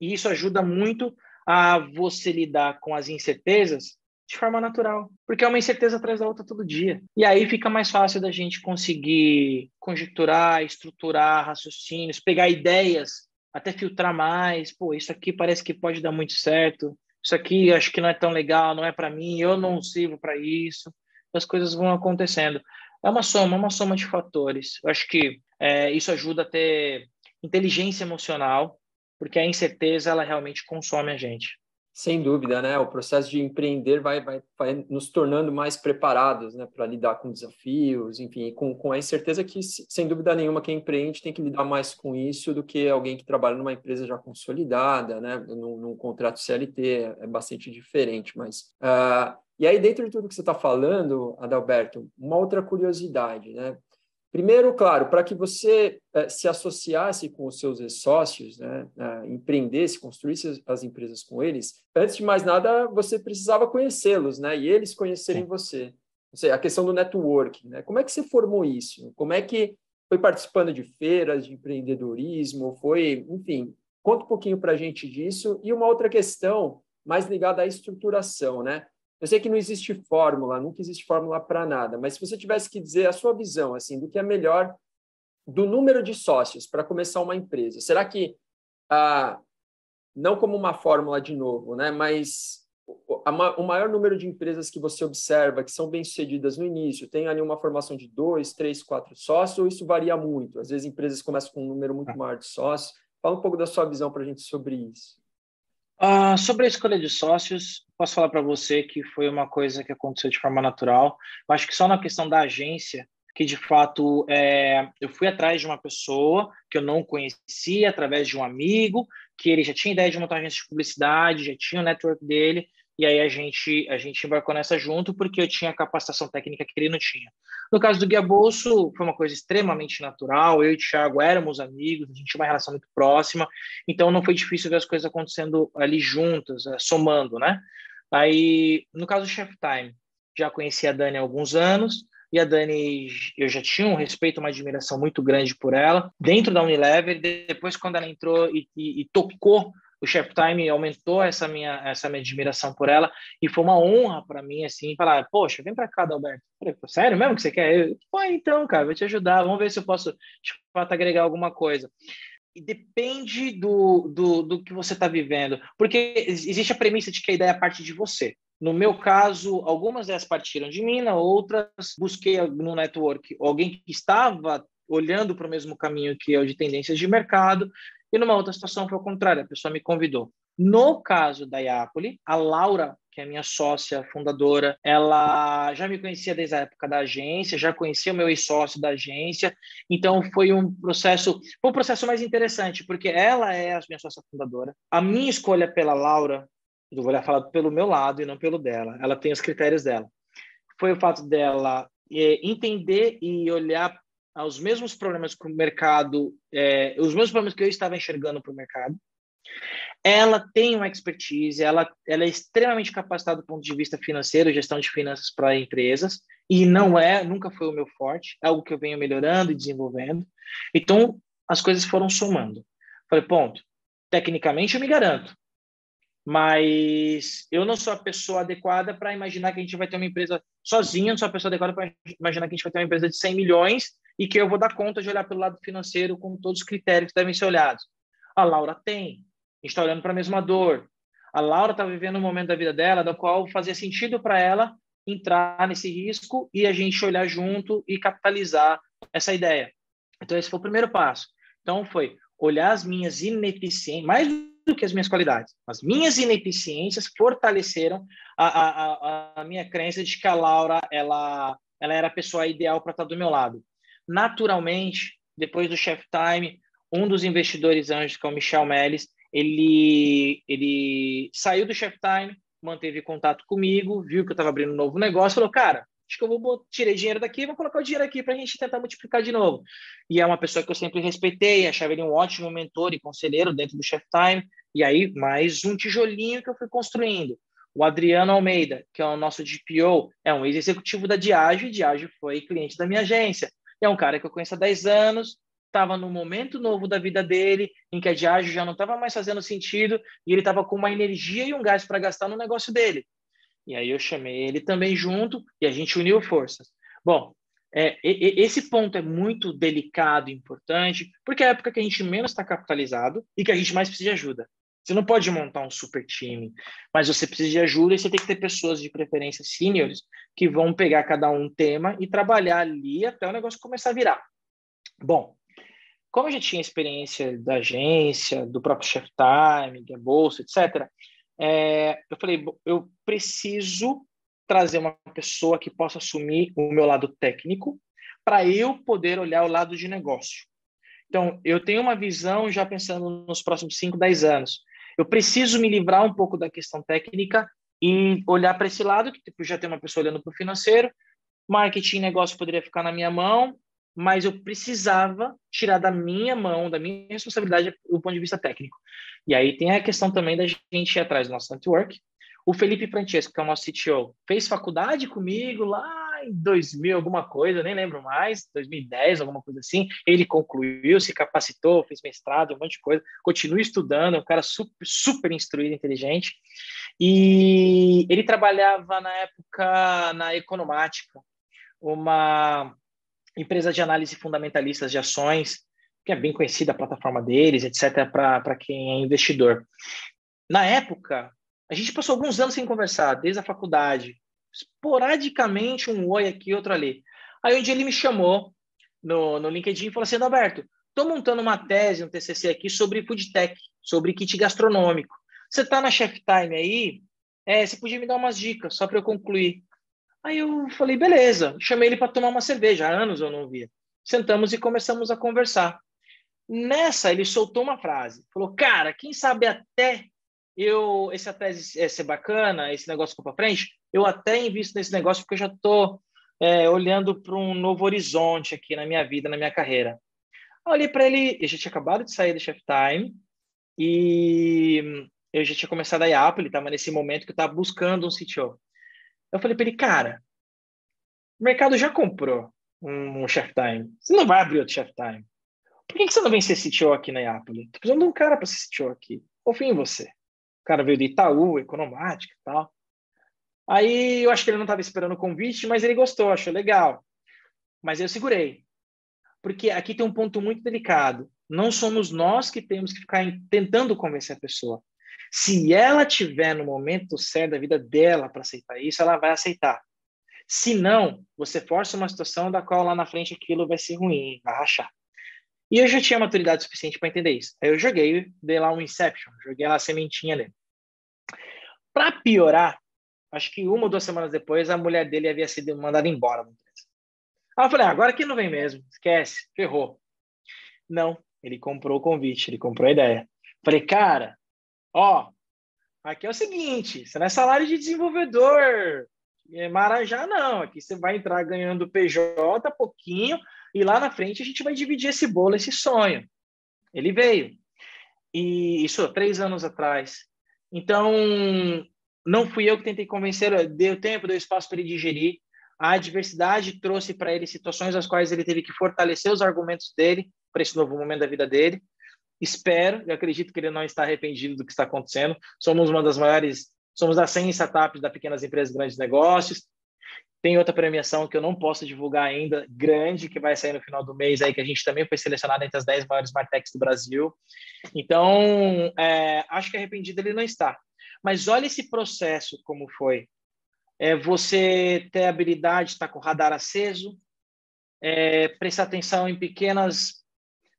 E isso ajuda muito a você lidar com as incertezas de forma natural, porque é uma incerteza atrás da outra todo dia. E aí fica mais fácil da gente conseguir conjecturar, estruturar raciocínios, pegar ideias, até filtrar mais. Pô, isso aqui parece que pode dar muito certo. Isso aqui acho que não é tão legal, não é para mim, eu não sirvo para isso. As coisas vão acontecendo. É uma soma, uma soma de fatores. Eu acho que é, isso ajuda a ter inteligência emocional, porque a incerteza ela realmente consome a gente. Sem dúvida, né? O processo de empreender vai, vai, vai nos tornando mais preparados, né, para lidar com desafios, enfim, com, com a incerteza que, sem dúvida nenhuma, quem empreende tem que lidar mais com isso do que alguém que trabalha numa empresa já consolidada, né, num, num contrato CLT, é, é bastante diferente. Mas, uh, e aí, dentro de tudo que você está falando, Adalberto, uma outra curiosidade, né? Primeiro, claro, para que você eh, se associasse com os seus sócios, né, empreendesse, construísse as empresas com eles, antes de mais nada, você precisava conhecê-los, né, e eles conhecerem Sim. você. Seja, a questão do networking, né? Como é que você formou isso? Como é que foi participando de feiras de empreendedorismo? Foi, enfim, conta um pouquinho para a gente disso. E uma outra questão mais ligada à estruturação, né? Eu sei que não existe fórmula, nunca existe fórmula para nada, mas se você tivesse que dizer a sua visão assim do que é melhor do número de sócios para começar uma empresa, será que ah, não como uma fórmula de novo, né, mas o maior número de empresas que você observa que são bem-sucedidas no início tem ali uma formação de dois, três, quatro sócios, ou isso varia muito? Às vezes empresas começam com um número muito ah. maior de sócios. Fala um pouco da sua visão para a gente sobre isso. Uh, sobre a escolha de sócios, posso falar para você que foi uma coisa que aconteceu de forma natural. Eu acho que só na questão da agência, que de fato é, eu fui atrás de uma pessoa que eu não conhecia, através de um amigo, que ele já tinha ideia de montar uma agência de publicidade, já tinha o network dele, e aí a gente a gente embarcou nessa junto porque eu tinha a capacitação técnica que ele não tinha. No caso do Guia Bolso, foi uma coisa extremamente natural, eu e o Thiago éramos amigos, a gente tinha uma relação muito próxima, então não foi difícil ver as coisas acontecendo ali juntas, eh, somando, né? Aí, no caso do Chef Time, já conheci a Dani há alguns anos, e a Dani, eu já tinha um respeito, uma admiração muito grande por ela, dentro da Unilever, depois quando ela entrou e, e, e tocou o Chef Time aumentou essa minha essa minha admiração por ela e foi uma honra para mim assim falar poxa vem para cá Alberto sério mesmo que você quer? Eu, Pô, então cara vou te ajudar vamos ver se eu posso de fato agregar alguma coisa. E depende do, do, do que você está vivendo porque existe a premissa de que a ideia parte de você. No meu caso, algumas ideias partiram de mim, outras busquei no network alguém que estava olhando para o mesmo caminho que eu de tendências de mercado e numa outra situação foi o contrário, a pessoa me convidou. No caso da Iapoli, a Laura, que é a minha sócia fundadora, ela já me conhecia desde a época da agência, já conhecia o meu ex-sócio da agência, então foi um processo, foi um processo mais interessante, porque ela é a minha sócia fundadora. A minha escolha pela Laura, eu vou falar pelo meu lado e não pelo dela, ela tem os critérios dela. Foi o fato dela é, entender e olhar aos mesmos problemas que o mercado, é, os mesmos problemas que eu estava enxergando para o mercado, Ela tem uma expertise, ela, ela é extremamente capacitada do ponto de vista financeiro, gestão de finanças para empresas, e não é, nunca foi o meu forte, é algo que eu venho melhorando e desenvolvendo. Então, as coisas foram somando. Falei, ponto, tecnicamente eu me garanto, mas eu não sou a pessoa adequada para imaginar que a gente vai ter uma empresa sozinha, não sou a pessoa adequada para imaginar que a gente vai ter uma empresa de 100 milhões e que eu vou dar conta de olhar pelo lado financeiro com todos os critérios que devem ser olhados. A Laura tem, está olhando para a mesma dor. A Laura está vivendo um momento da vida dela da qual fazia sentido para ela entrar nesse risco e a gente olhar junto e capitalizar essa ideia. Então, esse foi o primeiro passo. Então, foi olhar as minhas ineficiências, mais do que as minhas qualidades, as minhas ineficiências fortaleceram a, a, a, a minha crença de que a Laura ela, ela era a pessoa ideal para estar do meu lado. Naturalmente, depois do Chef Time, um dos investidores anjos, que é o Michel Melis, ele, ele saiu do Chef Time, manteve contato comigo, viu que eu estava abrindo um novo negócio, falou, cara, acho que eu vou tirar dinheiro daqui, vou colocar o dinheiro aqui para a gente tentar multiplicar de novo. E é uma pessoa que eu sempre respeitei, achava ele um ótimo mentor e conselheiro dentro do Chef Time. E aí, mais um tijolinho que eu fui construindo. O Adriano Almeida, que é o nosso DPO, é um ex-executivo da Diageo, e Diageo foi cliente da minha agência. É um cara que eu conheço há 10 anos, estava no momento novo da vida dele, em que a Diageo já não estava mais fazendo sentido, e ele estava com uma energia e um gás para gastar no negócio dele. E aí eu chamei ele também junto e a gente uniu forças. Bom, é, esse ponto é muito delicado e importante, porque é a época que a gente menos está capitalizado e que a gente mais precisa de ajuda. Você não pode montar um super time, mas você precisa de ajuda e você tem que ter pessoas de preferência seniors que vão pegar cada um tema e trabalhar ali até o negócio começar a virar. Bom, como a gente tinha experiência da agência, do próprio Chef Time, da bolsa, etc., é, eu falei, eu preciso trazer uma pessoa que possa assumir o meu lado técnico para eu poder olhar o lado de negócio. Então, eu tenho uma visão já pensando nos próximos 5, 10 anos. Eu preciso me livrar um pouco da questão técnica e olhar para esse lado, que tipo, já tem uma pessoa olhando para o financeiro, marketing negócio poderia ficar na minha mão, mas eu precisava tirar da minha mão, da minha responsabilidade, do ponto de vista técnico. E aí tem a questão também da gente ir atrás do nosso network. O Felipe Francesco, que é o nosso CTO, fez faculdade comigo lá em 2000, alguma coisa, nem lembro mais, 2010, alguma coisa assim. Ele concluiu, se capacitou, fez mestrado, um monte de coisa, continua estudando, é um cara super, super instruído, inteligente. E ele trabalhava na época na Economática, uma empresa de análise fundamentalistas de ações, que é bem conhecida a plataforma deles, etc., para quem é investidor. Na época, a gente passou alguns anos sem conversar, desde a faculdade, esporadicamente um oi aqui, outro ali. Aí um dia ele me chamou no, no LinkedIn e falou assim, Alberto, estou montando uma tese, um TCC aqui sobre food tech, sobre kit gastronômico. Você está na Chef Time aí? É, você podia me dar umas dicas, só para eu concluir. Aí eu falei, beleza. Chamei ele para tomar uma cerveja, há anos eu não via. Sentamos e começamos a conversar. Nessa, ele soltou uma frase. Falou, cara, quem sabe até eu, esse até ser bacana, esse negócio for para frente, eu até invisto nesse negócio porque eu já estou é, olhando para um novo horizonte aqui na minha vida, na minha carreira. Olhei para ele, eu já tinha acabado de sair do Chef Time e eu já tinha começado a IAP, ele estava nesse momento que eu estava buscando um CTO. Eu falei para ele, cara, o mercado já comprou um, um Chef Time, você não vai abrir outro Chef Time. Por que, que você não vem ser CTO aqui na Iapoli? Tô precisando de um cara para ser CTO aqui. Confio em você. O cara veio do Itaú, Economática e tal. Aí eu acho que ele não estava esperando o convite, mas ele gostou, achou legal. Mas eu segurei. Porque aqui tem um ponto muito delicado. Não somos nós que temos que ficar tentando convencer a pessoa. Se ela tiver no momento certo da vida dela para aceitar isso, ela vai aceitar. Se não, você força uma situação da qual lá na frente aquilo vai ser ruim, vai rachar. E eu já tinha maturidade suficiente para entender isso. Aí eu joguei, dei lá um Inception, joguei lá a sementinha dele. Para piorar, acho que uma ou duas semanas depois, a mulher dele havia sido mandada embora. Aí eu falei, ah, agora que não vem mesmo, esquece, ferrou. Não, ele comprou o convite, ele comprou a ideia. Falei, cara, ó, aqui é o seguinte, você não é salário de desenvolvedor, é Marajá não, aqui você vai entrar ganhando PJ pouquinho, e lá na frente a gente vai dividir esse bolo, esse sonho. Ele veio. e isso três anos atrás. Então, não fui eu que tentei convencer, deu tempo, deu espaço para ele digerir. A adversidade trouxe para ele situações às quais ele teve que fortalecer os argumentos dele para esse novo momento da vida dele. Espero e acredito que ele não está arrependido do que está acontecendo. Somos uma das maiores, somos das 100 startups da Pequenas Empresas Grandes Negócios. Tem outra premiação que eu não posso divulgar ainda, grande, que vai sair no final do mês, aí que a gente também foi selecionado entre as 10 maiores Martechs do Brasil. Então, é, acho que arrependido ele não está. Mas olha esse processo como foi. É você ter habilidade de estar com o radar aceso, é, prestar atenção em pequenas,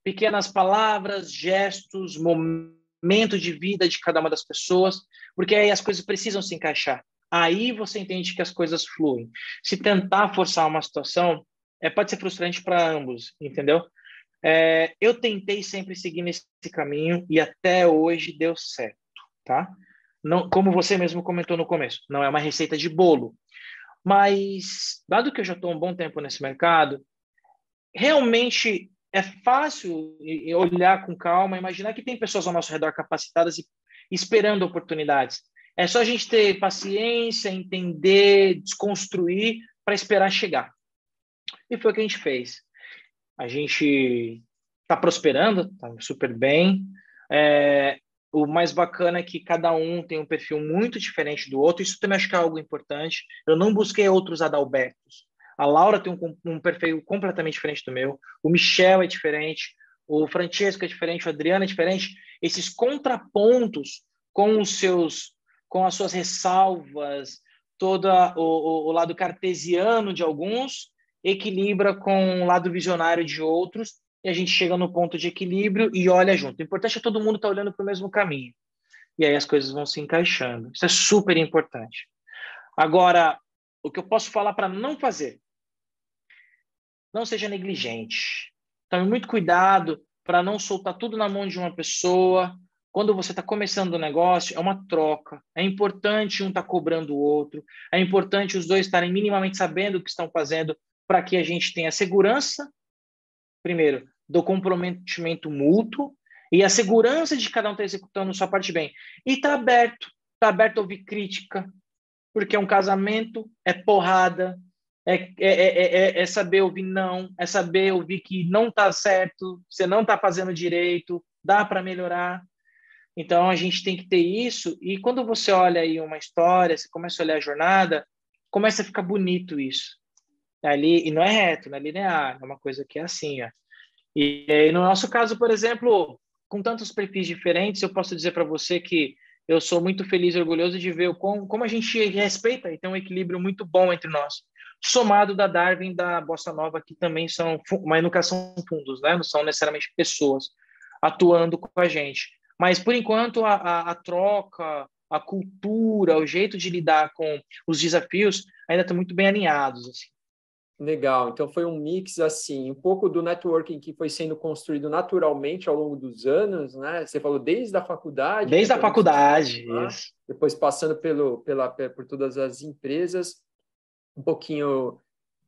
pequenas palavras, gestos, momento de vida de cada uma das pessoas, porque aí as coisas precisam se encaixar. Aí você entende que as coisas fluem. Se tentar forçar uma situação, é, pode ser frustrante para ambos, entendeu? É, eu tentei sempre seguir nesse caminho e até hoje deu certo, tá? Não, como você mesmo comentou no começo, não é uma receita de bolo. Mas, dado que eu já estou um bom tempo nesse mercado, realmente é fácil olhar com calma, imaginar que tem pessoas ao nosso redor capacitadas e esperando oportunidades. É só a gente ter paciência, entender, desconstruir para esperar chegar. E foi o que a gente fez. A gente está prosperando, está super bem. É, o mais bacana é que cada um tem um perfil muito diferente do outro. Isso também acho que é algo importante. Eu não busquei outros Adalbertos. A Laura tem um, um perfil completamente diferente do meu. O Michel é diferente. O Francesco é diferente. O Adriano é diferente. Esses contrapontos com os seus com as suas ressalvas, todo o, o, lado cartesiano de alguns, equilibra com o lado visionário de outros, e a gente chega no ponto de equilíbrio e olha junto. O importante é todo mundo estar tá olhando para o mesmo caminho. E aí as coisas vão se encaixando. Isso é super importante. Agora, o que eu posso falar para não fazer? Não seja negligente. Tome muito cuidado para não soltar tudo na mão de uma pessoa, quando você está começando o negócio, é uma troca. É importante um estar tá cobrando o outro. É importante os dois estarem minimamente sabendo o que estão fazendo para que a gente tenha segurança, primeiro, do comprometimento mútuo e a segurança de cada um estar tá executando sua parte bem. E está aberto. Está aberto a ouvir crítica, porque é um casamento, é porrada, é, é, é, é, saber ouvir não, é saber ouvir que não está certo, você não está fazendo direito, dá para melhorar. Então a gente tem que ter isso e quando você olha aí uma história, você começa a olhar a jornada, começa a ficar bonito isso. Ali e não é reto, não é linear, é uma coisa que é assim, ó. E, e no nosso caso, por exemplo, com tantos perfis diferentes, eu posso dizer para você que eu sou muito feliz e orgulhoso de ver como, como a gente respeita e tem um equilíbrio muito bom entre nós. Somado da Darwin da Bossa Nova, que também são, caso são fundos, né? não são necessariamente pessoas atuando com a gente. Mas, por enquanto, a, a, a troca, a cultura, o jeito de lidar com os desafios ainda estão muito bem alinhados. Assim. Legal. Então foi um mix assim, um pouco do networking que foi sendo construído naturalmente ao longo dos anos, né? Você falou desde a faculdade. Desde a faculdade, isso. Depois passando pelo, pela, por todas as empresas, um pouquinho,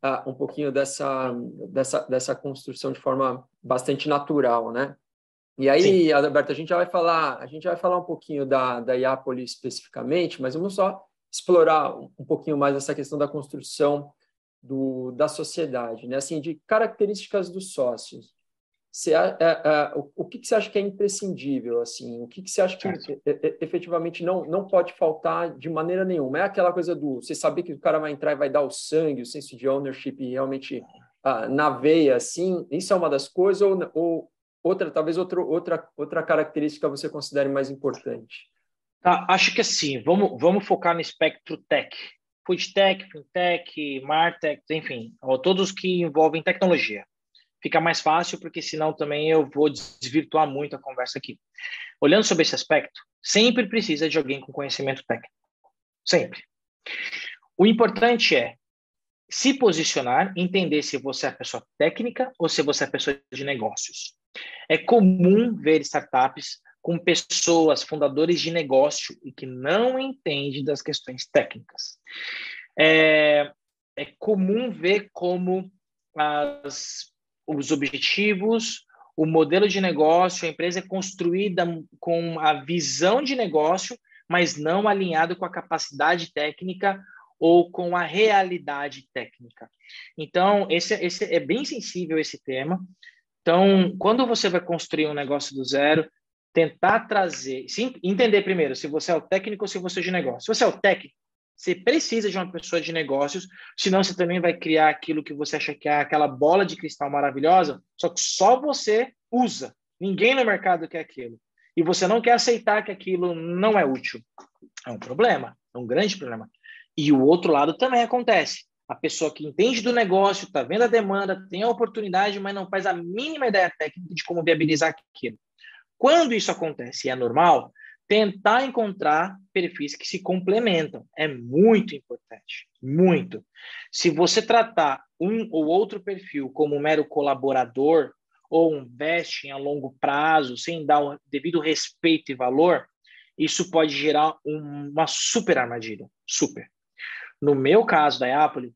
uh, um pouquinho dessa, dessa, dessa construção de forma bastante natural, né? E aí, Sim. Alberto, a gente já vai falar, a gente vai falar um pouquinho da, da Iapoli especificamente, mas vamos só explorar um pouquinho mais essa questão da construção do, da sociedade, né? Assim, de características dos sócios. Você, é, é, o, o que, que, você acha que é imprescindível, assim? O que, que você acha que efetivamente não, não pode faltar de maneira nenhuma? É aquela coisa do você saber que o cara vai entrar e vai dar o sangue, o senso de ownership realmente ah, na veia, assim? Isso é uma das coisas ou, ou outra, talvez outro, outra, outra característica você considere mais importante? Tá, acho que assim, vamos, vamos focar no espectro tech. Food tech, fintech, martech, enfim, todos que envolvem tecnologia. Fica mais fácil, porque senão também eu vou desvirtuar muito a conversa aqui. Olhando sobre esse aspecto, sempre precisa de alguém com conhecimento técnico. Sempre. O importante é se posicionar, entender se você é a pessoa técnica ou se você é a pessoa de negócios. É comum ver startups com pessoas, fundadores de negócio e que não entendem das questões técnicas. É, é comum ver como as, os objetivos, o modelo de negócio, a empresa é construída com a visão de negócio, mas não alinhado com a capacidade técnica ou com a realidade técnica. Então, esse, esse é bem sensível esse tema. Então, quando você vai construir um negócio do zero, tentar trazer, sim, entender primeiro se você é o técnico ou se você é de negócio. Se você é o técnico, você precisa de uma pessoa de negócios, senão você também vai criar aquilo que você acha que é aquela bola de cristal maravilhosa, só que só você usa. Ninguém no mercado quer aquilo. E você não quer aceitar que aquilo não é útil. É um problema, é um grande problema. E o outro lado também acontece. A pessoa que entende do negócio, está vendo a demanda, tem a oportunidade, mas não faz a mínima ideia técnica de como viabilizar aquilo. Quando isso acontece e é normal, tentar encontrar perfis que se complementam. É muito importante, muito. Se você tratar um ou outro perfil como um mero colaborador ou um vesting a longo prazo, sem dar o devido respeito e valor, isso pode gerar uma super armadilha, super. No meu caso da Apple,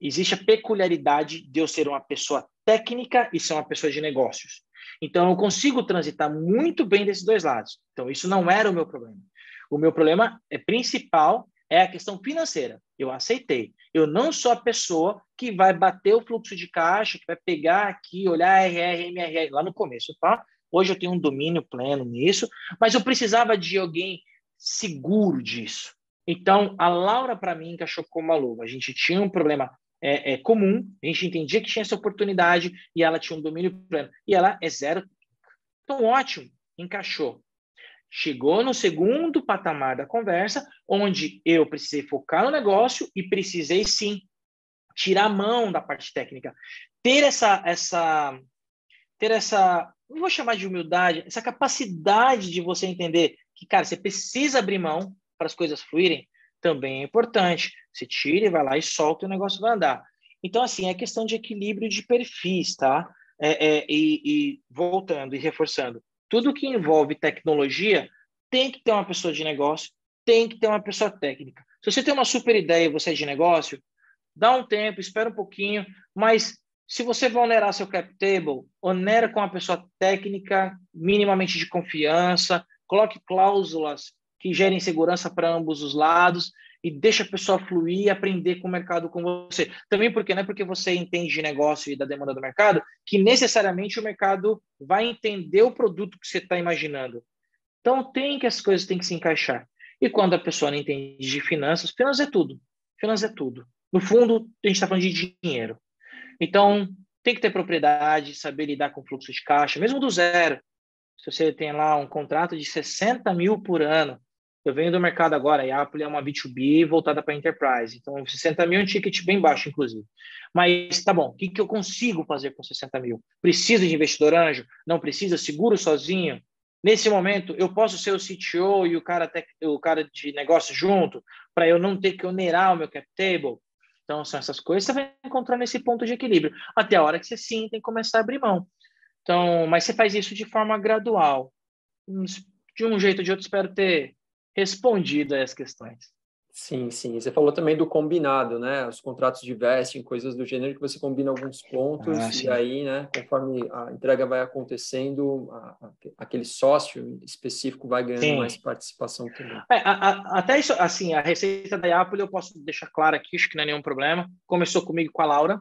existe a peculiaridade de eu ser uma pessoa técnica e ser uma pessoa de negócios. Então, eu consigo transitar muito bem desses dois lados. Então, isso não era o meu problema. O meu problema é principal é a questão financeira. Eu aceitei. Eu não sou a pessoa que vai bater o fluxo de caixa, que vai pegar aqui, olhar RR, MRR lá no começo, tá? Hoje eu tenho um domínio pleno nisso, mas eu precisava de alguém seguro disso. Então, a Laura, para mim, encaixou como uma luva. A gente tinha um problema é, é, comum, a gente entendia que tinha essa oportunidade e ela tinha um domínio pleno. E ela é zero. Então, ótimo, encaixou. Chegou no segundo patamar da conversa, onde eu precisei focar no negócio e precisei sim tirar a mão da parte técnica, ter essa essa ter essa, não vou chamar de humildade, essa capacidade de você entender que, cara, você precisa abrir mão para as coisas fluírem também é importante. Você tira e vai lá e solta e o negócio vai andar. Então, assim, é questão de equilíbrio de perfis, tá? É, é, e, e, voltando e reforçando, tudo que envolve tecnologia tem que ter uma pessoa de negócio, tem que ter uma pessoa técnica. Se você tem uma super ideia e você é de negócio, dá um tempo, espera um pouquinho, mas se você vai onerar seu cap table, onera com uma pessoa técnica, minimamente de confiança, coloque cláusulas que gerem segurança para ambos os lados e deixa a pessoa fluir e aprender com o mercado com você. Também porque não é porque você entende de negócio e da demanda do mercado que necessariamente o mercado vai entender o produto que você está imaginando. Então tem que as coisas têm que se encaixar. E quando a pessoa não entende de finanças, finanças é tudo. Finanças é tudo. No fundo, a gente está falando de dinheiro. Então, tem que ter propriedade, saber lidar com fluxo de caixa, mesmo do zero. Se você tem lá um contrato de 60 mil por ano, eu venho do mercado agora, a Apple é uma B2B voltada para Enterprise. Então, 60 mil é um ticket bem baixo, inclusive. Mas, tá bom, o que, que eu consigo fazer com 60 mil? Preciso de investidor anjo? Não precisa? Seguro sozinho? Nesse momento, eu posso ser o CTO e o cara, tec... o cara de negócio junto, para eu não ter que onerar o meu cap table? Então, são essas coisas você vai encontrar nesse ponto de equilíbrio. Até a hora que você sim tem que começar a abrir mão. Então, mas você faz isso de forma gradual. De um jeito ou de outro, espero ter respondido a essas questões. Sim, sim. Você falou também do combinado, né? Os contratos de vesting, coisas do gênero que você combina alguns pontos ah, e aí, né, conforme a entrega vai acontecendo, a, a, aquele sócio específico vai ganhando sim. mais participação também. É, a, até isso, assim, a receita da Apple eu posso deixar clara aqui, acho que não é nenhum problema. Começou comigo com a Laura.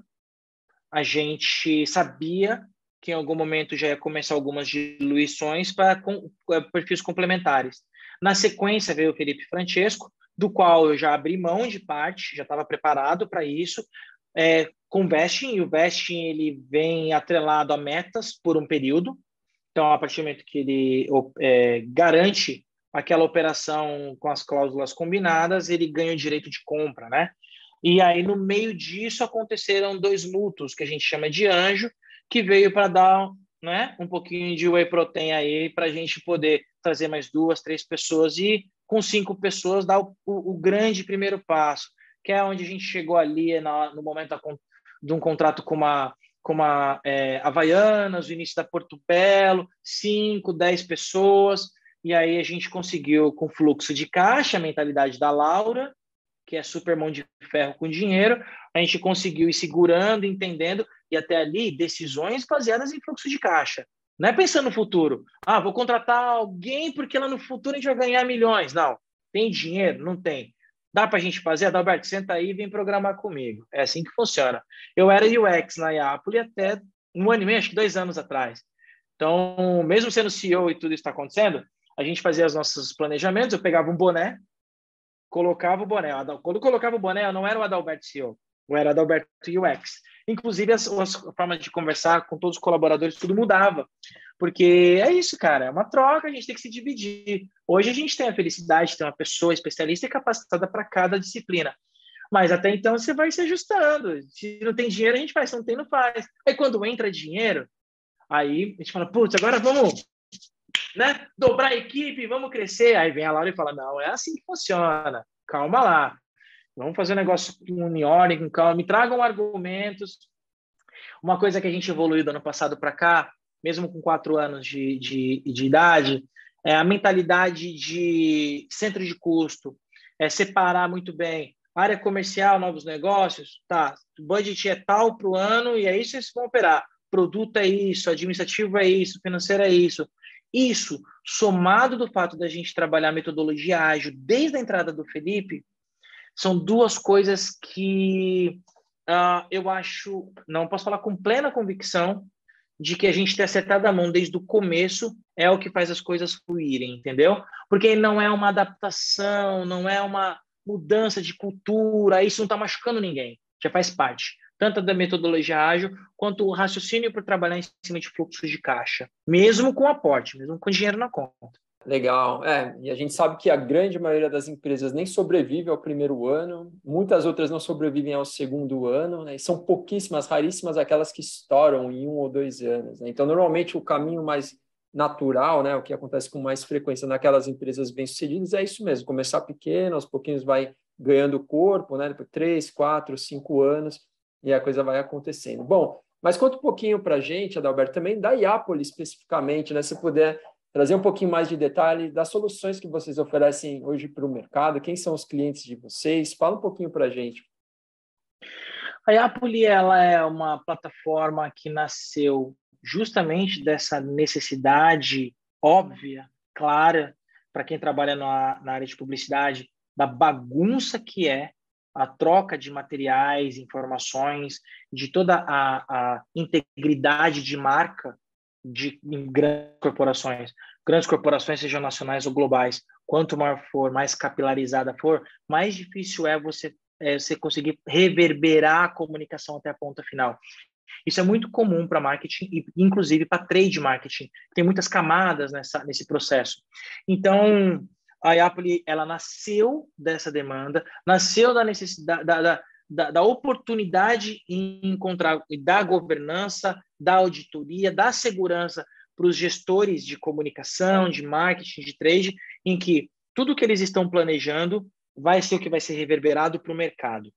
A gente sabia que em algum momento já ia começar algumas diluições para com, perfis complementares. Na sequência veio o Felipe Francesco, do qual eu já abri mão de parte, já estava preparado para isso, é, com o vesting, e o vesting ele vem atrelado a metas por um período, então a partir do momento que ele é, garante aquela operação com as cláusulas combinadas, ele ganha o direito de compra, né? E aí, no meio disso, aconteceram dois mútuos, que a gente chama de anjo, que veio para dar né, um pouquinho de whey protein aí, para a gente poder trazer mais duas, três pessoas e com cinco pessoas dar o, o, o grande primeiro passo, que é onde a gente chegou ali na, no momento da, de um contrato com uma com uma é, Havaianas, o início da Porto Belo, cinco, dez pessoas, e aí a gente conseguiu com fluxo de caixa, a mentalidade da Laura, que é super mão de ferro com dinheiro, a gente conseguiu ir segurando, entendendo, e até ali decisões baseadas em fluxo de caixa. Não é pensando no futuro. Ah, vou contratar alguém porque lá no futuro a gente vai ganhar milhões. Não. Tem dinheiro? Não tem. Dá para a gente fazer? Adalberto, senta aí e vem programar comigo. É assim que funciona. Eu era UX na Iapoli até um ano e meio, acho que dois anos atrás. Então, mesmo sendo CEO e tudo isso está acontecendo, a gente fazia os nossos planejamentos, eu pegava um boné, colocava o boné. Quando colocava o boné, eu não era o Adalberto CEO, eu era o Adalberto UX. Inclusive, as, as formas de conversar com todos os colaboradores, tudo mudava. Porque é isso, cara, é uma troca, a gente tem que se dividir. Hoje a gente tem a felicidade de ter uma pessoa especialista e capacitada para cada disciplina. Mas até então você vai se ajustando. Se não tem dinheiro, a gente faz. Se não tem, não faz. Aí quando entra dinheiro, aí a gente fala, putz, agora vamos né, dobrar a equipe, vamos crescer. Aí vem a Laura e fala, não, é assim que funciona. Calma lá. Vamos fazer um negócio com ordem, com calma. Me tragam argumentos. Uma coisa que a gente evoluiu do ano passado para cá, mesmo com quatro anos de, de, de idade, é a mentalidade de centro de custo, é separar muito bem área comercial, novos negócios, tá, o budget é tal para o ano e é isso que vocês vão operar. Produto é isso, administrativo é isso, financeiro é isso. Isso, somado do fato da gente trabalhar metodologia ágil desde a entrada do Felipe, são duas coisas que uh, eu acho, não posso falar com plena convicção, de que a gente ter acertado a mão desde o começo é o que faz as coisas fluírem, entendeu? Porque não é uma adaptação, não é uma mudança de cultura, isso não está machucando ninguém, já faz parte, tanto da metodologia ágil quanto o raciocínio para trabalhar em cima de fluxos de caixa, mesmo com aporte, mesmo com dinheiro na conta. Legal, é, e a gente sabe que a grande maioria das empresas nem sobrevive ao primeiro ano, muitas outras não sobrevivem ao segundo ano, né, e são pouquíssimas, raríssimas aquelas que estouram em um ou dois anos. Né? Então, normalmente, o caminho mais natural, né, o que acontece com mais frequência naquelas empresas bem-sucedidas é isso mesmo, começar pequeno, aos pouquinhos vai ganhando corpo, né, depois três, quatro, cinco anos, e a coisa vai acontecendo. Bom, mas conta um pouquinho para a gente, Adalberto, também da Iapoli especificamente, né, se puder trazer um pouquinho mais de detalhe das soluções que vocês oferecem hoje para o mercado, quem são os clientes de vocês, fala um pouquinho para a gente. A Yapoli ela é uma plataforma que nasceu justamente dessa necessidade óbvia, clara, para quem trabalha na, na área de publicidade, da bagunça que é a troca de materiais, informações, de toda a, a integridade de marca de grandes corporações. Grandes corporações, sejam nacionais ou globais, quanto maior for, mais capilarizada for, mais difícil é você, é, você conseguir reverberar a comunicação até a ponta final. Isso é muito comum para marketing e, inclusive, para trade marketing. Tem muitas camadas nessa, nesse processo. Então, a Apple ela nasceu dessa demanda, nasceu da necessidade, da, da, da, da oportunidade em encontrar da governança, da auditoria, da segurança para os gestores de comunicação, de marketing, de trade, em que tudo que eles estão planejando vai ser o que vai ser reverberado para o mercado.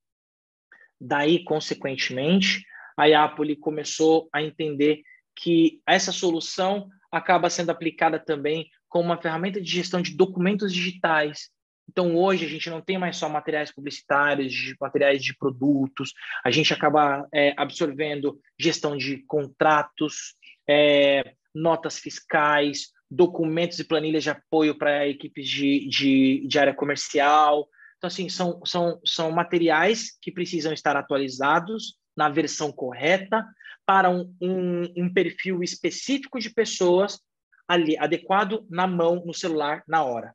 Daí, consequentemente, a Apple começou a entender que essa solução acaba sendo aplicada também como uma ferramenta de gestão de documentos digitais, então, hoje, a gente não tem mais só materiais publicitários, materiais de produtos, a gente acaba é, absorvendo gestão de contratos, é, notas fiscais, documentos e planilhas de apoio para equipes de, de, de área comercial. Então, assim, são, são, são materiais que precisam estar atualizados na versão correta para um, um, um perfil específico de pessoas ali, adequado na mão, no celular, na hora.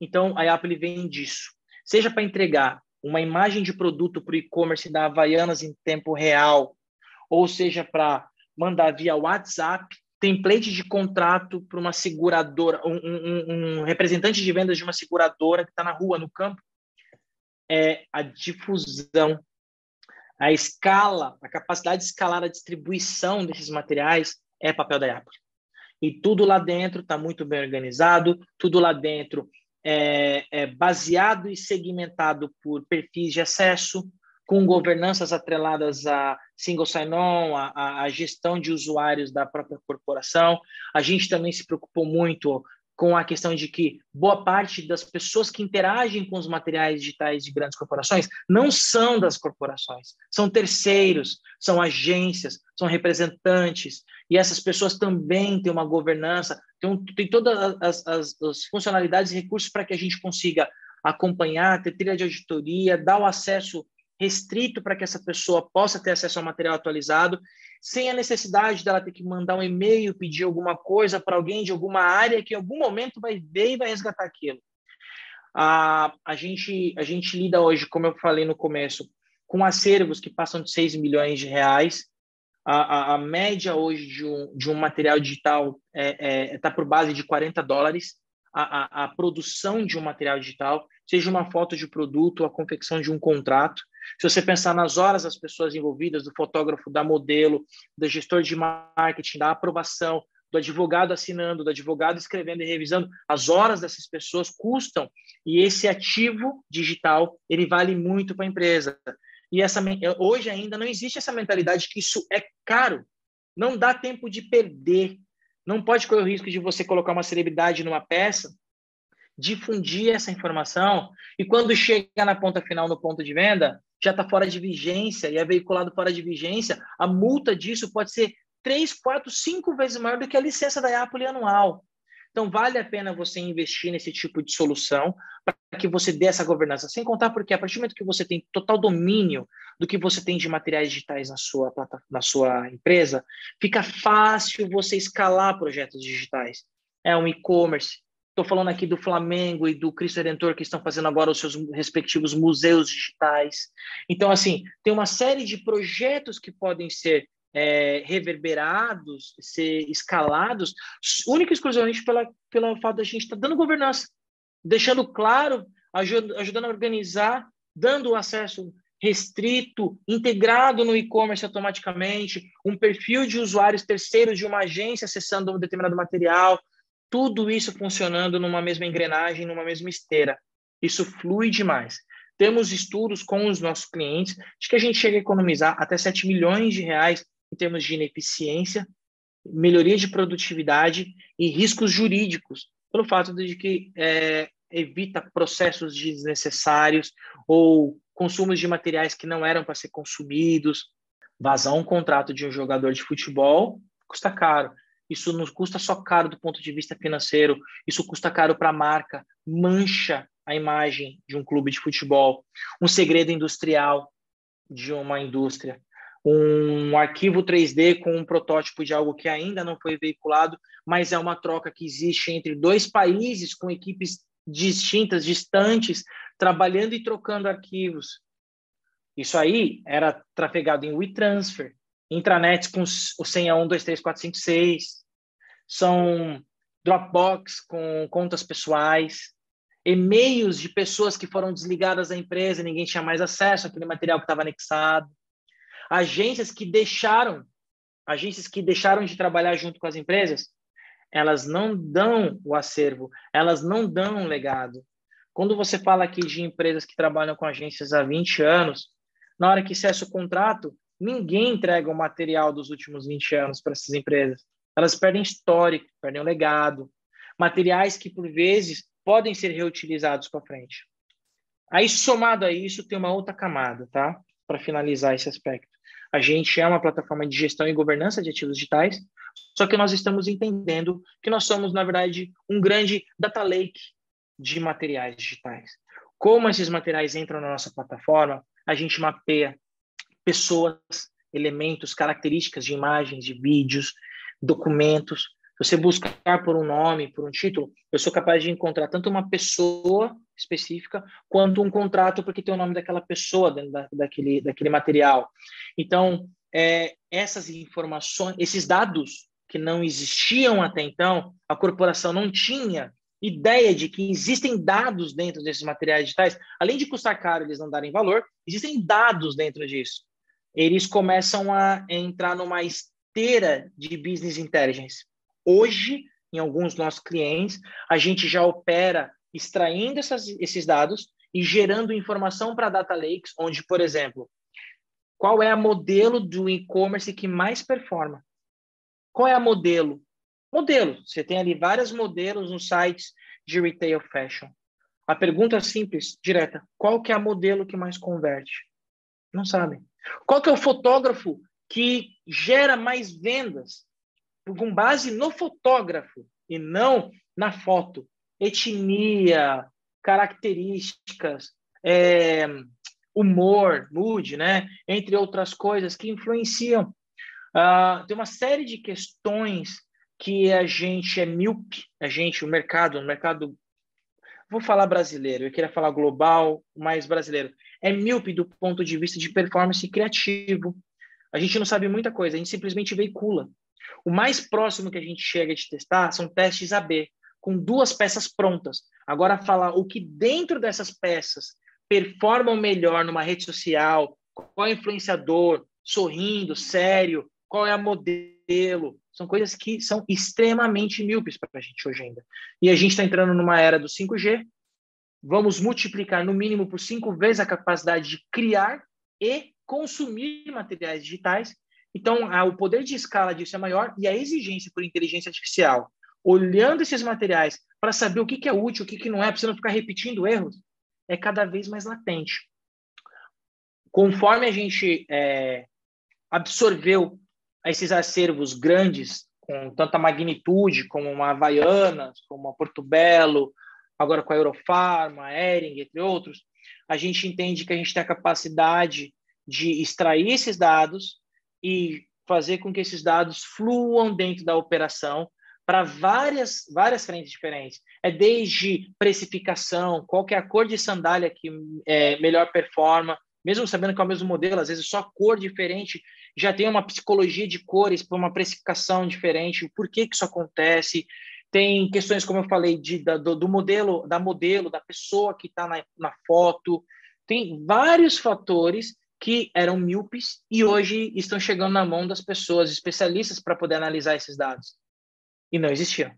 Então, a Apple vem disso. Seja para entregar uma imagem de produto para o e-commerce da Havaianas em tempo real, ou seja para mandar via WhatsApp template de contrato para uma seguradora, um, um, um, representante de vendas de uma seguradora que está na rua, no campo, é a difusão, a escala, a capacidade de escalar a distribuição desses materiais é papel da Apple. E tudo lá dentro está muito bem organizado, tudo lá dentro é, é, baseado e segmentado por perfis de acesso, com governanças atreladas a single sign-on, a, a, gestão de usuários da própria corporação. A gente também se preocupou muito com a questão de que boa parte das pessoas que interagem com os materiais digitais de grandes corporações não são das corporações, são terceiros, são agências, são representantes, e essas pessoas também têm uma governança, têm, têm todas as, as, as funcionalidades e recursos para que a gente consiga acompanhar, ter trilha de auditoria, dar o acesso restrito para que essa pessoa possa ter acesso ao material atualizado, sem a necessidade dela ter que mandar um e-mail, pedir alguma coisa para alguém de alguma área que em algum momento vai ver e vai resgatar aquilo. A, a, gente, a gente lida hoje, como eu falei no começo, com acervos que passam de 6 milhões de reais. A, a, a média hoje de um, de um material digital está é, é, tá por base de 40 dólares. A, a, a produção de um material digital, seja uma foto de produto, a confecção de um contrato, se você pensar nas horas das pessoas envolvidas, do fotógrafo, da modelo, do gestor de marketing, da aprovação, do advogado assinando, do advogado escrevendo e revisando, as horas dessas pessoas custam e esse ativo digital ele vale muito para a empresa. E essa hoje ainda não existe essa mentalidade que isso é caro. Não dá tempo de perder. Não pode correr o risco de você colocar uma celebridade numa peça, difundir essa informação e quando chega na ponta final, no ponto de venda, já está fora de vigência e é veiculado fora de vigência, a multa disso pode ser três, quatro, cinco vezes maior do que a licença da Apple anual. Então, vale a pena você investir nesse tipo de solução para que você dê essa governança. Sem contar porque, a partir do momento que você tem total domínio do que você tem de materiais digitais na sua, na sua empresa, fica fácil você escalar projetos digitais. É um e-commerce, Estou falando aqui do Flamengo e do Cristo Redentor que estão fazendo agora os seus respectivos museus digitais. Então, assim, tem uma série de projetos que podem ser é, reverberados, ser escalados, única e exclusivamente pela, pelo fato da gente estar tá dando governança, deixando claro, ajudando a organizar, dando acesso restrito, integrado no e-commerce automaticamente, um perfil de usuários terceiros de uma agência acessando um determinado material, tudo isso funcionando numa mesma engrenagem, numa mesma esteira. Isso flui demais. Temos estudos com os nossos clientes de que a gente chega a economizar até 7 milhões de reais em termos de ineficiência, melhoria de produtividade e riscos jurídicos, pelo fato de que é, evita processos desnecessários ou consumos de materiais que não eram para ser consumidos. Vazar um contrato de um jogador de futebol custa caro. Isso nos custa só caro do ponto de vista financeiro, isso custa caro para a marca, mancha a imagem de um clube de futebol, um segredo industrial de uma indústria, um arquivo 3D com um protótipo de algo que ainda não foi veiculado, mas é uma troca que existe entre dois países com equipes distintas, distantes, trabalhando e trocando arquivos. Isso aí era trafegado em WeTransfer, intranets com o senha 1, 2, 3, 4, 5, 6, são Dropbox com contas pessoais, e-mails de pessoas que foram desligadas da empresa, ninguém tinha mais acesso àquele material que estava anexado, agências que deixaram, agências que deixaram de trabalhar junto com as empresas, elas não dão o acervo, elas não dão o legado. Quando você fala aqui de empresas que trabalham com agências há 20 anos, na hora que cessa o contrato, Ninguém entrega o material dos últimos 20 anos para essas empresas. Elas perdem histórico, perdem o legado, materiais que, por vezes, podem ser reutilizados para frente. Aí, somado a isso, tem uma outra camada, tá? Para finalizar esse aspecto. A gente é uma plataforma de gestão e governança de ativos digitais, só que nós estamos entendendo que nós somos, na verdade, um grande data lake de materiais digitais. Como esses materiais entram na nossa plataforma, a gente mapeia pessoas, elementos, características de imagens, de vídeos, documentos. Você buscar por um nome, por um título, eu sou capaz de encontrar tanto uma pessoa específica quanto um contrato porque tem o nome daquela pessoa dentro da, daquele, daquele material. Então, é, essas informações, esses dados que não existiam até então, a corporação não tinha ideia de que existem dados dentro desses materiais digitais, além de custar caro eles não darem valor, existem dados dentro disso eles começam a entrar numa esteira de business intelligence. Hoje, em alguns nossos clientes, a gente já opera extraindo essas, esses dados e gerando informação para data lakes, onde, por exemplo, qual é a modelo do e-commerce que mais performa? Qual é a modelo Modelo. Você tem ali vários modelos nos sites de retail fashion. A pergunta é simples, direta. Qual que é o modelo que mais converte? Não sabem. Qual que é o fotógrafo que gera mais vendas? Com base no fotógrafo e não na foto. Etnia, características, é, humor, mood, né? Entre outras coisas que influenciam. Uh, tem uma série de questões que a gente é míope, a gente, o mercado, o mercado, vou falar brasileiro, eu queria falar global, mas brasileiro, é míope do ponto de vista de performance criativo. A gente não sabe muita coisa, a gente simplesmente veicula. O mais próximo que a gente chega de testar são testes AB, com duas peças prontas. Agora, falar o que dentro dessas peças performam melhor numa rede social, qual é o influenciador, sorrindo, sério, qual é a modelo, são coisas que são extremamente míopes para a gente hoje ainda. E a gente está entrando numa era do 5G. Vamos multiplicar no mínimo por cinco vezes a capacidade de criar e consumir materiais digitais. Então, o poder de escala disso é maior e a exigência por inteligência artificial, olhando esses materiais para saber o que, que é útil, o que, que não é, para você não ficar repetindo erros, é cada vez mais latente. Conforme a gente é, absorveu esses acervos grandes, com tanta magnitude, como uma Havaianas, como a Porto Belo, agora com a Eurofarma, a Ering, entre outros, a gente entende que a gente tem a capacidade de extrair esses dados e fazer com que esses dados fluam dentro da operação para várias, várias frentes diferentes. É desde precificação, qual que é a cor de sandália que é, melhor performa, mesmo sabendo que é o mesmo modelo, às vezes só cor diferente já tem uma psicologia de cores para uma precificação diferente, por que, que isso acontece. Tem questões, como eu falei, de, da, do, do, modelo, da modelo, da pessoa que está na, na foto. Tem vários fatores que eram míopes e hoje estão chegando na mão das pessoas especialistas para poder analisar esses dados. E não existiam.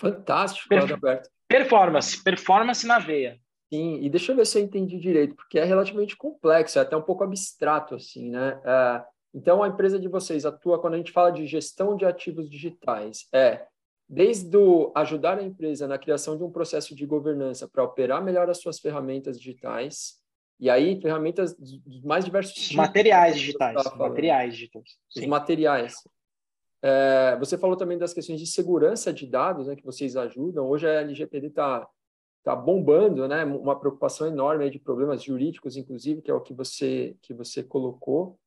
Fantástico, Perf Alberto. Performance, performance na veia. Sim, e deixa eu ver se eu entendi direito, porque é relativamente complexo, é até um pouco abstrato, assim, né? É, então, a empresa de vocês atua, quando a gente fala de gestão de ativos digitais, é desde o ajudar a empresa na criação de um processo de governança para operar melhor as suas ferramentas digitais, e aí ferramentas dos mais diversos tipos. Materiais digitais. Materiais digitais. Os materiais. É, você falou também das questões de segurança de dados, né, que vocês ajudam. Hoje a LGPD está tá bombando, né, uma preocupação enorme de problemas jurídicos, inclusive, que é o que você que você colocou.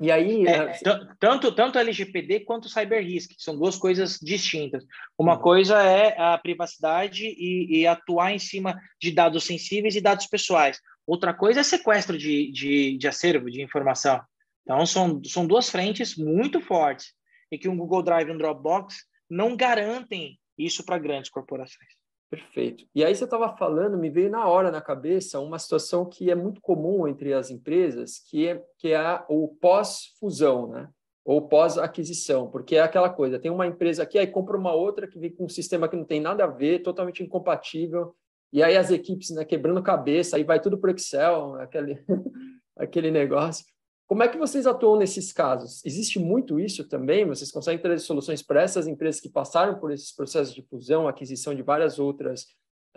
E aí. É, é tanto, tanto LGPD quanto Cyber Risk, são duas coisas distintas. Uma uhum. coisa é a privacidade e, e, atuar em cima de dados sensíveis e dados pessoais. Outra coisa é sequestro de, de, de acervo, de informação. Então, são, são duas frentes muito fortes e que um Google Drive e um Dropbox não garantem isso para grandes corporações. Perfeito. E aí você estava falando, me veio na hora na cabeça uma situação que é muito comum entre as empresas, que é, que é o pós-fusão, né? Ou pós-aquisição, porque é aquela coisa, tem uma empresa aqui, aí compra uma outra que vem com um sistema que não tem nada a ver, totalmente incompatível, e aí as equipes né, quebrando cabeça, aí vai tudo para o Excel, aquele, aquele negócio. Como é que vocês atuam nesses casos? Existe muito isso também? Vocês conseguem trazer soluções para essas empresas que passaram por esses processos de fusão, aquisição de várias outras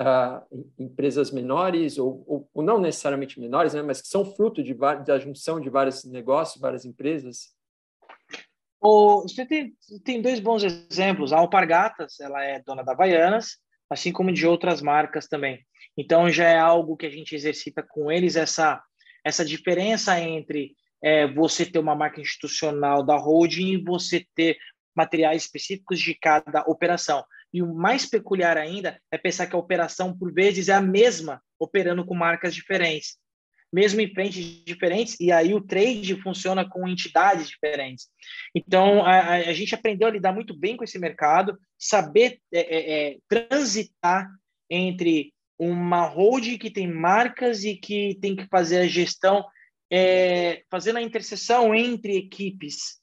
uh, empresas menores, ou, ou, ou, não necessariamente menores, né, mas que são fruto de da junção de vários negócios, várias empresas? você tem, tem dois bons exemplos. A Alpargatas, ela é dona da Havaianas, assim como de outras marcas também. Então, já é algo que a gente exercita com eles, essa, essa diferença entre é, você ter uma marca institucional da holding e você ter materiais específicos de cada operação. E o mais peculiar ainda é pensar que a operação, por vezes, é a mesma, operando com marcas diferentes, mesmo em frentes diferentes, e aí o trade funciona com entidades diferentes. Então, a, a gente aprendeu a lidar muito bem com esse mercado, saber é, é, é transitar entre uma holding que tem marcas e que tem que fazer a gestão é, fazendo a interseção entre equipes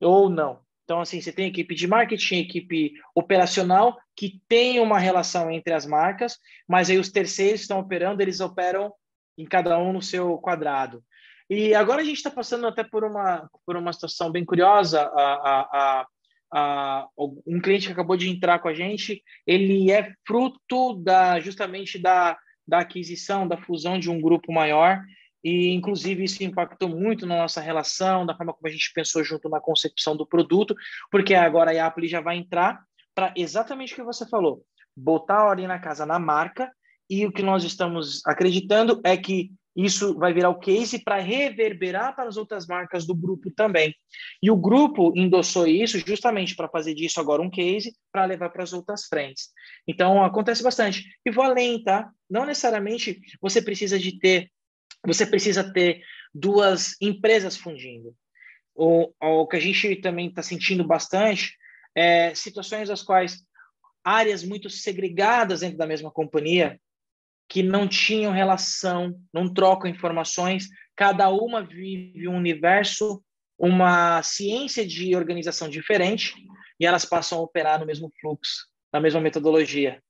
ou não. Então, assim, você tem equipe de marketing, equipe operacional, que tem uma relação entre as marcas, mas aí os terceiros estão operando, eles operam em cada um no seu quadrado. E agora a gente está passando até por uma, por uma situação bem curiosa. A, a, a, um cliente que acabou de entrar com a gente, ele é fruto da justamente da, da aquisição, da fusão de um grupo maior, e inclusive isso impactou muito na nossa relação, da forma como a gente pensou junto na concepção do produto, porque agora a Apple já vai entrar para exatamente o que você falou, botar a ordem na casa na marca, e o que nós estamos acreditando é que isso vai virar o case para reverberar para as outras marcas do grupo também. E o grupo endossou isso justamente para fazer disso agora um case para levar para as outras frentes. Então, acontece bastante. E vou além, tá? Não necessariamente você precisa de ter, você precisa ter duas empresas fundindo. O, o que a gente também está sentindo bastante é situações as quais áreas muito segregadas dentro da mesma companhia que não tinham relação, não trocam informações, cada uma vive um universo, uma ciência de organização diferente, e elas passam a operar no mesmo fluxo, na mesma metodologia.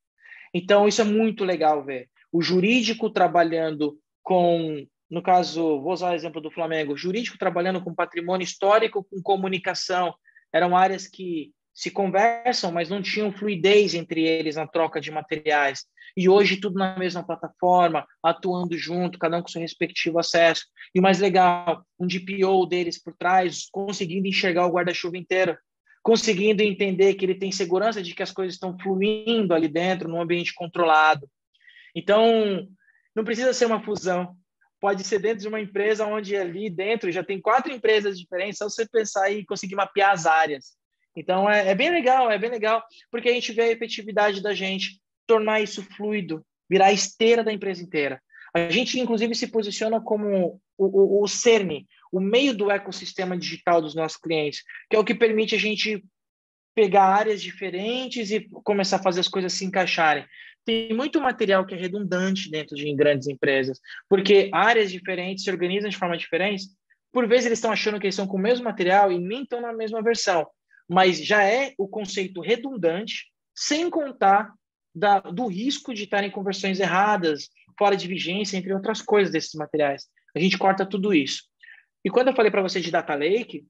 Então, isso é muito legal ver. O jurídico trabalhando com, no caso, vou usar o exemplo do Flamengo, jurídico trabalhando com patrimônio histórico, com comunicação, eram áreas que se conversam, mas não tinham fluidez entre eles na troca de materiais. E hoje tudo na mesma plataforma, atuando junto, cada um com seu respectivo acesso. E o mais legal, um DPO deles por trás, conseguindo enxergar o guarda-chuva inteiro, conseguindo entender que ele tem segurança de que as coisas estão fluindo ali dentro, num ambiente controlado. Então, não precisa ser uma fusão. Pode ser dentro de uma empresa onde ali dentro já tem quatro empresas diferentes, só você pensar e conseguir mapear as áreas. Então é, é, bem legal, é bem legal, porque a gente vê a efetividade da gente tornar isso fluido, virar a esteira da empresa inteira. A gente, inclusive, se posiciona como o, o, o CERN, o meio do ecossistema digital dos nossos clientes, que é o que permite a gente pegar áreas diferentes e começar a fazer as coisas se encaixarem. Tem muito material que é redundante dentro de grandes empresas, porque áreas diferentes se organizam de forma diferente. Por vezes eles estão achando que eles estão com o mesmo material e nem estão na mesma versão mas já é o conceito redundante, sem contar da, do risco de estarem conversões erradas, fora de vigência, entre outras coisas desses materiais. A gente corta tudo isso. E quando eu falei para você de data lake,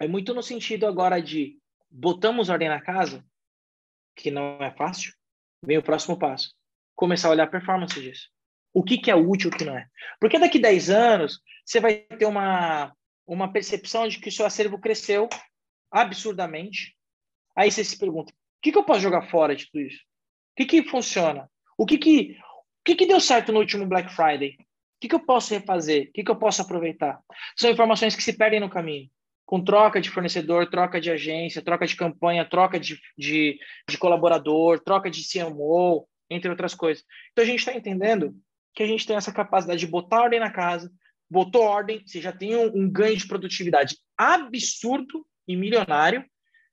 é muito no sentido agora de botamos ordem na casa, que não é fácil, vem o próximo passo. Começar a olhar a performance disso. O que, que é útil, o que não é. Porque daqui a 10 anos, você vai ter uma, uma percepção de que o seu acervo cresceu absurdamente. Aí você se pergunta: o que, que eu posso jogar fora de tudo isso? O que, que funciona? O que, que, o que, que deu certo no último Black Friday? O que, que eu posso refazer? O que, que eu posso aproveitar? São informações que se perdem no caminho. Com troca de fornecedor, troca de agência, troca de campanha, troca de, de, de colaborador, troca de CMO, entre outras coisas. Então a gente está entendendo que a gente tem essa capacidade de botar ordem na casa, botou ordem, você já tem um, um ganho de produtividade absurdo e milionário,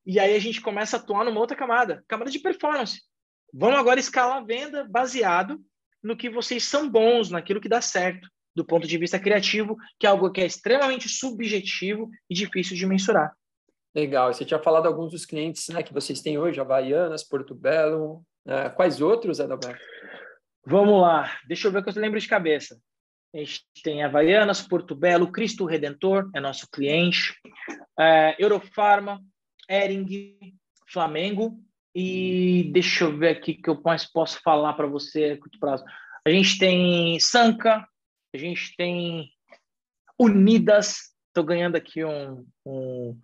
e aí a gente começa a atuar numa outra camada, camada de performance. Vamos agora escalar a venda baseado no que vocês são bons, naquilo que dá certo, do ponto de vista criativo, que é algo que é extremamente subjetivo e difícil de mensurar. Legal. Você tinha falado alguns dos clientes né, que vocês têm hoje, Havaianas, Porto Belo. Né? Quais outros, Adalberto? Vamos lá. Deixa eu ver o que eu lembro de cabeça. A gente tem Havaianas, Porto Belo, Cristo Redentor é nosso cliente, é, Eurofarma, Ering, Flamengo e deixa eu ver aqui que eu mais posso falar para você a curto prazo. A gente tem Sanca, a gente tem Unidas, estou ganhando aqui um, um,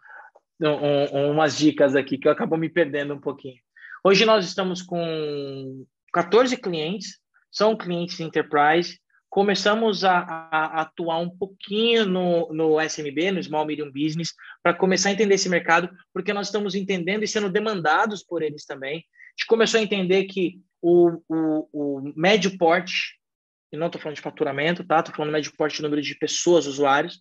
um, umas dicas aqui que eu acabo me perdendo um pouquinho. Hoje nós estamos com 14 clientes, são clientes enterprise, começamos a, a, atuar um pouquinho no, no SMB, no Small Medium Business, para começar a entender esse mercado, porque nós estamos entendendo e sendo demandados por eles também. A gente começou a entender que o, o, o médio porte, e não estou falando de faturamento, tá? Estou falando médio porte número de pessoas, usuários,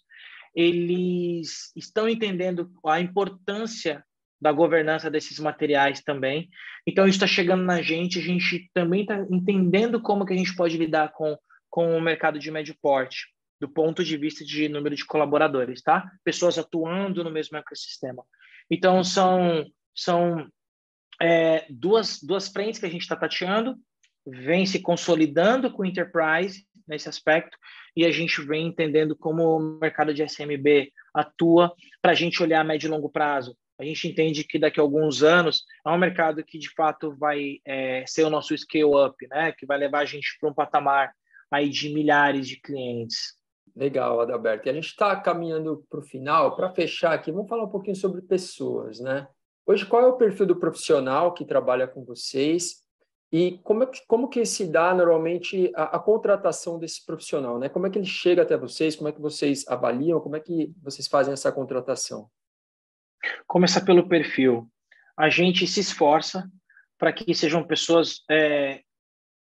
eles estão entendendo a importância da governança desses materiais também. Então, isso está chegando na gente, a gente também está entendendo como que a gente pode lidar com com o mercado de médio porte, do ponto de vista de número de colaboradores, tá? Pessoas atuando no mesmo ecossistema. Então, são, são é, duas, duas frentes que a gente está tateando, vem se consolidando com o Enterprise nesse aspecto, e a gente vem entendendo como o mercado de SMB atua para a gente olhar a médio e longo prazo. a gente entende que daqui a alguns anos é um mercado que de fato vai é, ser o nosso scale up, né? Que vai levar a gente para um patamar aí de milhares de clientes. Legal, Adalberto. E a gente está caminhando para o final. Para fechar aqui, vamos falar um pouquinho sobre pessoas, né? Hoje, qual é o perfil do profissional que trabalha com vocês e como, é que, como que se dá normalmente a, a, contratação desse profissional, né? Como é que ele chega até vocês? Como é que vocês avaliam? Como é que vocês fazem essa contratação? Começar pelo perfil. A gente se esforça para que sejam pessoas é,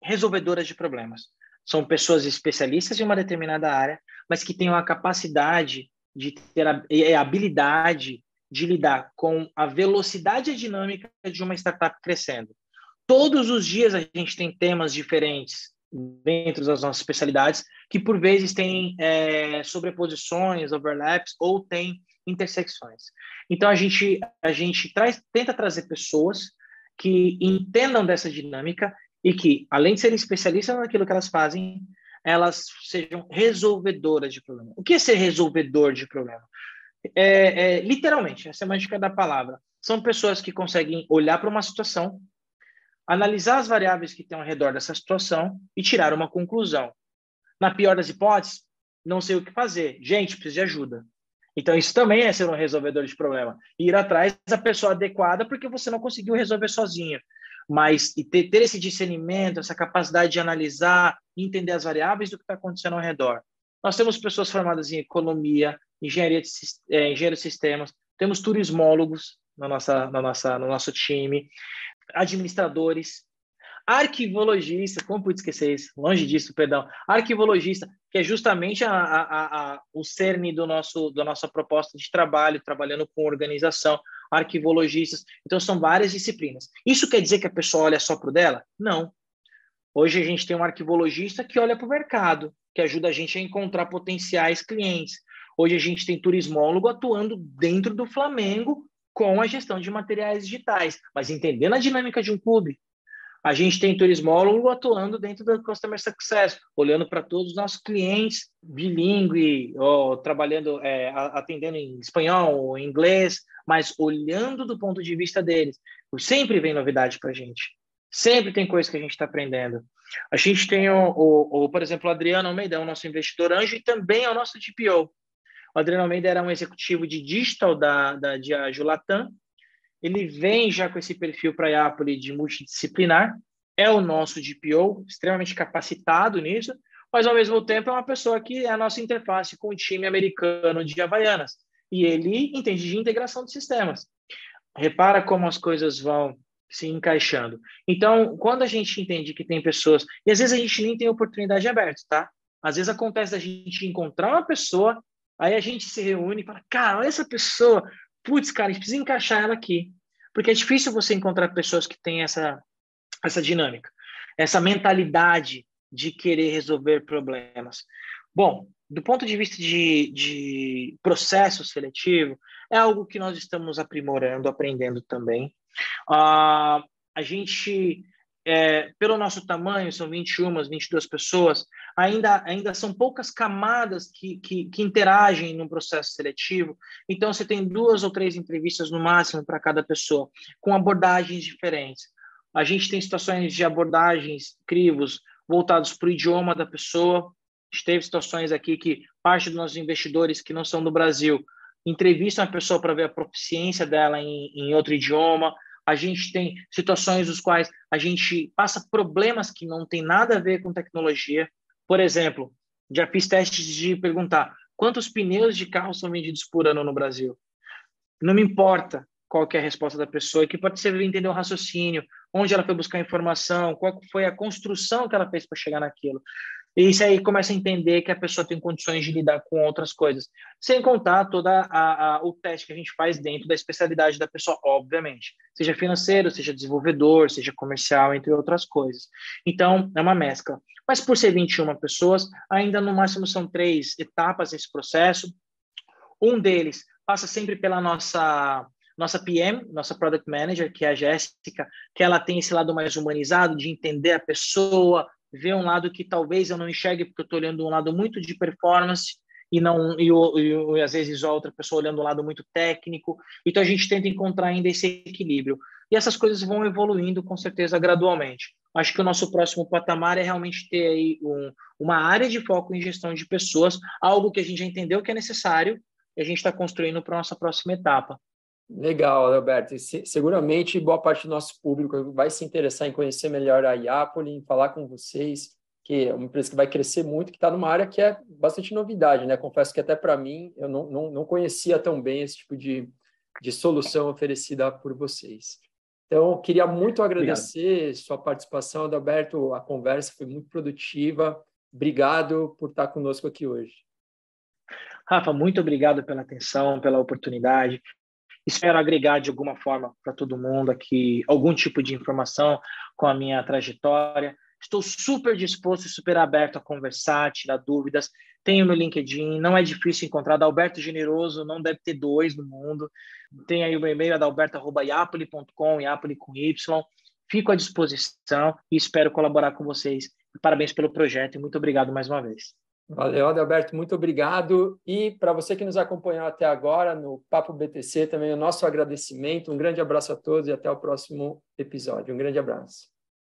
resolvedoras de problemas. São pessoas especialistas em uma determinada área, mas que tenham a capacidade de ter a, a habilidade de lidar com a velocidade dinâmica de uma startup crescendo. Todos os dias a gente tem temas diferentes dentro das nossas especialidades que por vezes têm é, sobreposições, overlaps ou tem intersecções. Então a gente a gente traz, tenta trazer pessoas que entendam dessa dinâmica e que além de serem especialistas naquilo que elas fazem, elas sejam resolvedoras de problema. O que é ser resolvedor de problema? É, é, literalmente, é a mágica da palavra. São pessoas que conseguem olhar para uma situação, analisar as variáveis que estão ao redor dessa situação e tirar uma conclusão. Na pior das hipóteses, não sei o que fazer. Gente, preciso de ajuda. Então, isso também é ser um resolvedor de problema. Ir atrás da pessoa adequada porque você não conseguiu resolver sozinho. Mas ter, ter esse discernimento, essa capacidade de analisar, entender as variáveis do que está acontecendo ao redor. Nós temos pessoas formadas em economia, engenharia de, é, engenheiro de sistemas, temos turismólogos na nossa, na nossa, no nosso time, administradores, arquivologista, como pude esquecer isso? Longe disso, perdão. Arquivologista, que é justamente a, a, a, o cerne do nosso, da nossa proposta de trabalho, trabalhando com organização, arquivologistas. Então, são várias disciplinas. Isso quer dizer que a pessoa olha só para o dela? Não. Hoje a gente tem um arquivologista que olha para o mercado, que ajuda a gente a encontrar potenciais clientes. Hoje a gente tem turismólogo atuando dentro do Flamengo com a gestão de materiais digitais, mas entendendo a dinâmica de um clube. A gente tem turismólogo atuando dentro do Customer Success, olhando para todos os nossos clientes bilíngue, ou trabalhando, é, atendendo em espanhol ou inglês, mas olhando do ponto de vista deles. Sempre vem novidade para a gente. Sempre tem coisa que a gente está aprendendo. A gente tem, o, o, o, por exemplo, o Adriano Almeida, o nosso investidor anjo e também é o nosso DPO. O Adriano Almeida era um executivo de digital da, da Diageo Latam. Ele vem já com esse perfil para a Iapoli de multidisciplinar. É o nosso DPO, extremamente capacitado nisso, mas ao mesmo tempo é uma pessoa que é a nossa interface com o time americano de Havaianas. E ele entende de integração de sistemas. Repara como as coisas vão se encaixando. Então, quando a gente entende que tem pessoas, e às vezes a gente nem tem oportunidade aberta, tá? Às vezes acontece a gente encontrar uma pessoa, aí a gente se reúne e fala, cara, olha essa pessoa, putz, cara, a gente precisa encaixar ela aqui. Porque é difícil você encontrar pessoas que têm essa, essa dinâmica, essa mentalidade de querer resolver problemas. Bom, do ponto de vista de, de processo seletivo, é algo que nós estamos aprimorando, aprendendo também. Uh, a gente, é, pelo nosso tamanho, são 21, 22 pessoas, ainda, ainda são poucas camadas que, que, que interagem no processo seletivo. Então, você tem duas ou três entrevistas no máximo para cada pessoa, com abordagens diferentes. A gente tem situações de abordagens, crivos, voltados para o idioma da pessoa. Teve situações aqui que parte dos nossos investidores que não são do Brasil entrevistam a pessoa para ver a proficiência dela em, em outro idioma. A gente tem situações nos quais a gente passa problemas que não tem nada a ver com tecnologia. Por exemplo, já fiz testes de perguntar quantos pneus de carro são vendidos por ano no Brasil. Não me importa qual é a resposta da pessoa, que pode ser entender o raciocínio, onde ela foi buscar informação, qual foi a construção que ela fez para chegar naquilo. E isso aí começa a entender que a pessoa tem condições de lidar com outras coisas. Sem contar a, o teste que a gente faz dentro da especialidade da pessoa, obviamente. Seja financeiro, seja desenvolvedor, seja comercial, entre outras coisas. Então, é uma mescla. Mas por ser 21 pessoas, ainda no máximo são três etapas nesse processo. Um deles passa sempre pela nossa nossa PM, nossa Product Manager, que é a Jéssica, que ela tem esse lado mais humanizado de entender a pessoa, ver um lado que talvez eu não enxergue porque eu estou olhando um lado muito de performance e não e, e, e, às vezes a outra pessoa olhando um lado muito técnico. Então a gente tenta encontrar ainda esse equilíbrio. E essas coisas vão evoluindo com certeza gradualmente. Acho que o nosso próximo patamar é realmente ter aí um, uma área de foco em gestão de pessoas, algo que a gente já entendeu que é necessário e a gente está construindo para a nossa próxima etapa. Legal, Alberto. seguramente boa parte do nosso público vai se interessar em conhecer melhor a Iapoli, em falar com vocês, que é uma empresa que vai crescer muito, que está numa área que é bastante novidade, né? Confesso que até para mim eu não, não, não conhecia tão bem esse tipo de, de solução oferecida por vocês. Então, queria muito agradecer Obrigado. sua participação, Adalberto. A conversa foi muito produtiva. Obrigado por estar conosco aqui hoje. Rafa, muito obrigado pela atenção, pela oportunidade. Espero agregar de alguma forma para todo mundo aqui algum tipo de informação com a minha trajetória. Estou super disposto e super aberto a conversar, tirar dúvidas. Tenho meu LinkedIn, não é difícil encontrar. Adalberto Generoso, não deve ter dois no mundo. Tem aí o meu e-mail, adalberto.iapoli.com, Iapoli com Y. Fico à disposição e espero colaborar com vocês. Parabéns pelo projeto e muito obrigado mais uma vez. Valeu, Adalberto, muito obrigado. E para você que nos acompanhou até agora no Papo BTC, também o nosso agradecimento. Um grande abraço a todos e até o próximo episódio. Um grande abraço.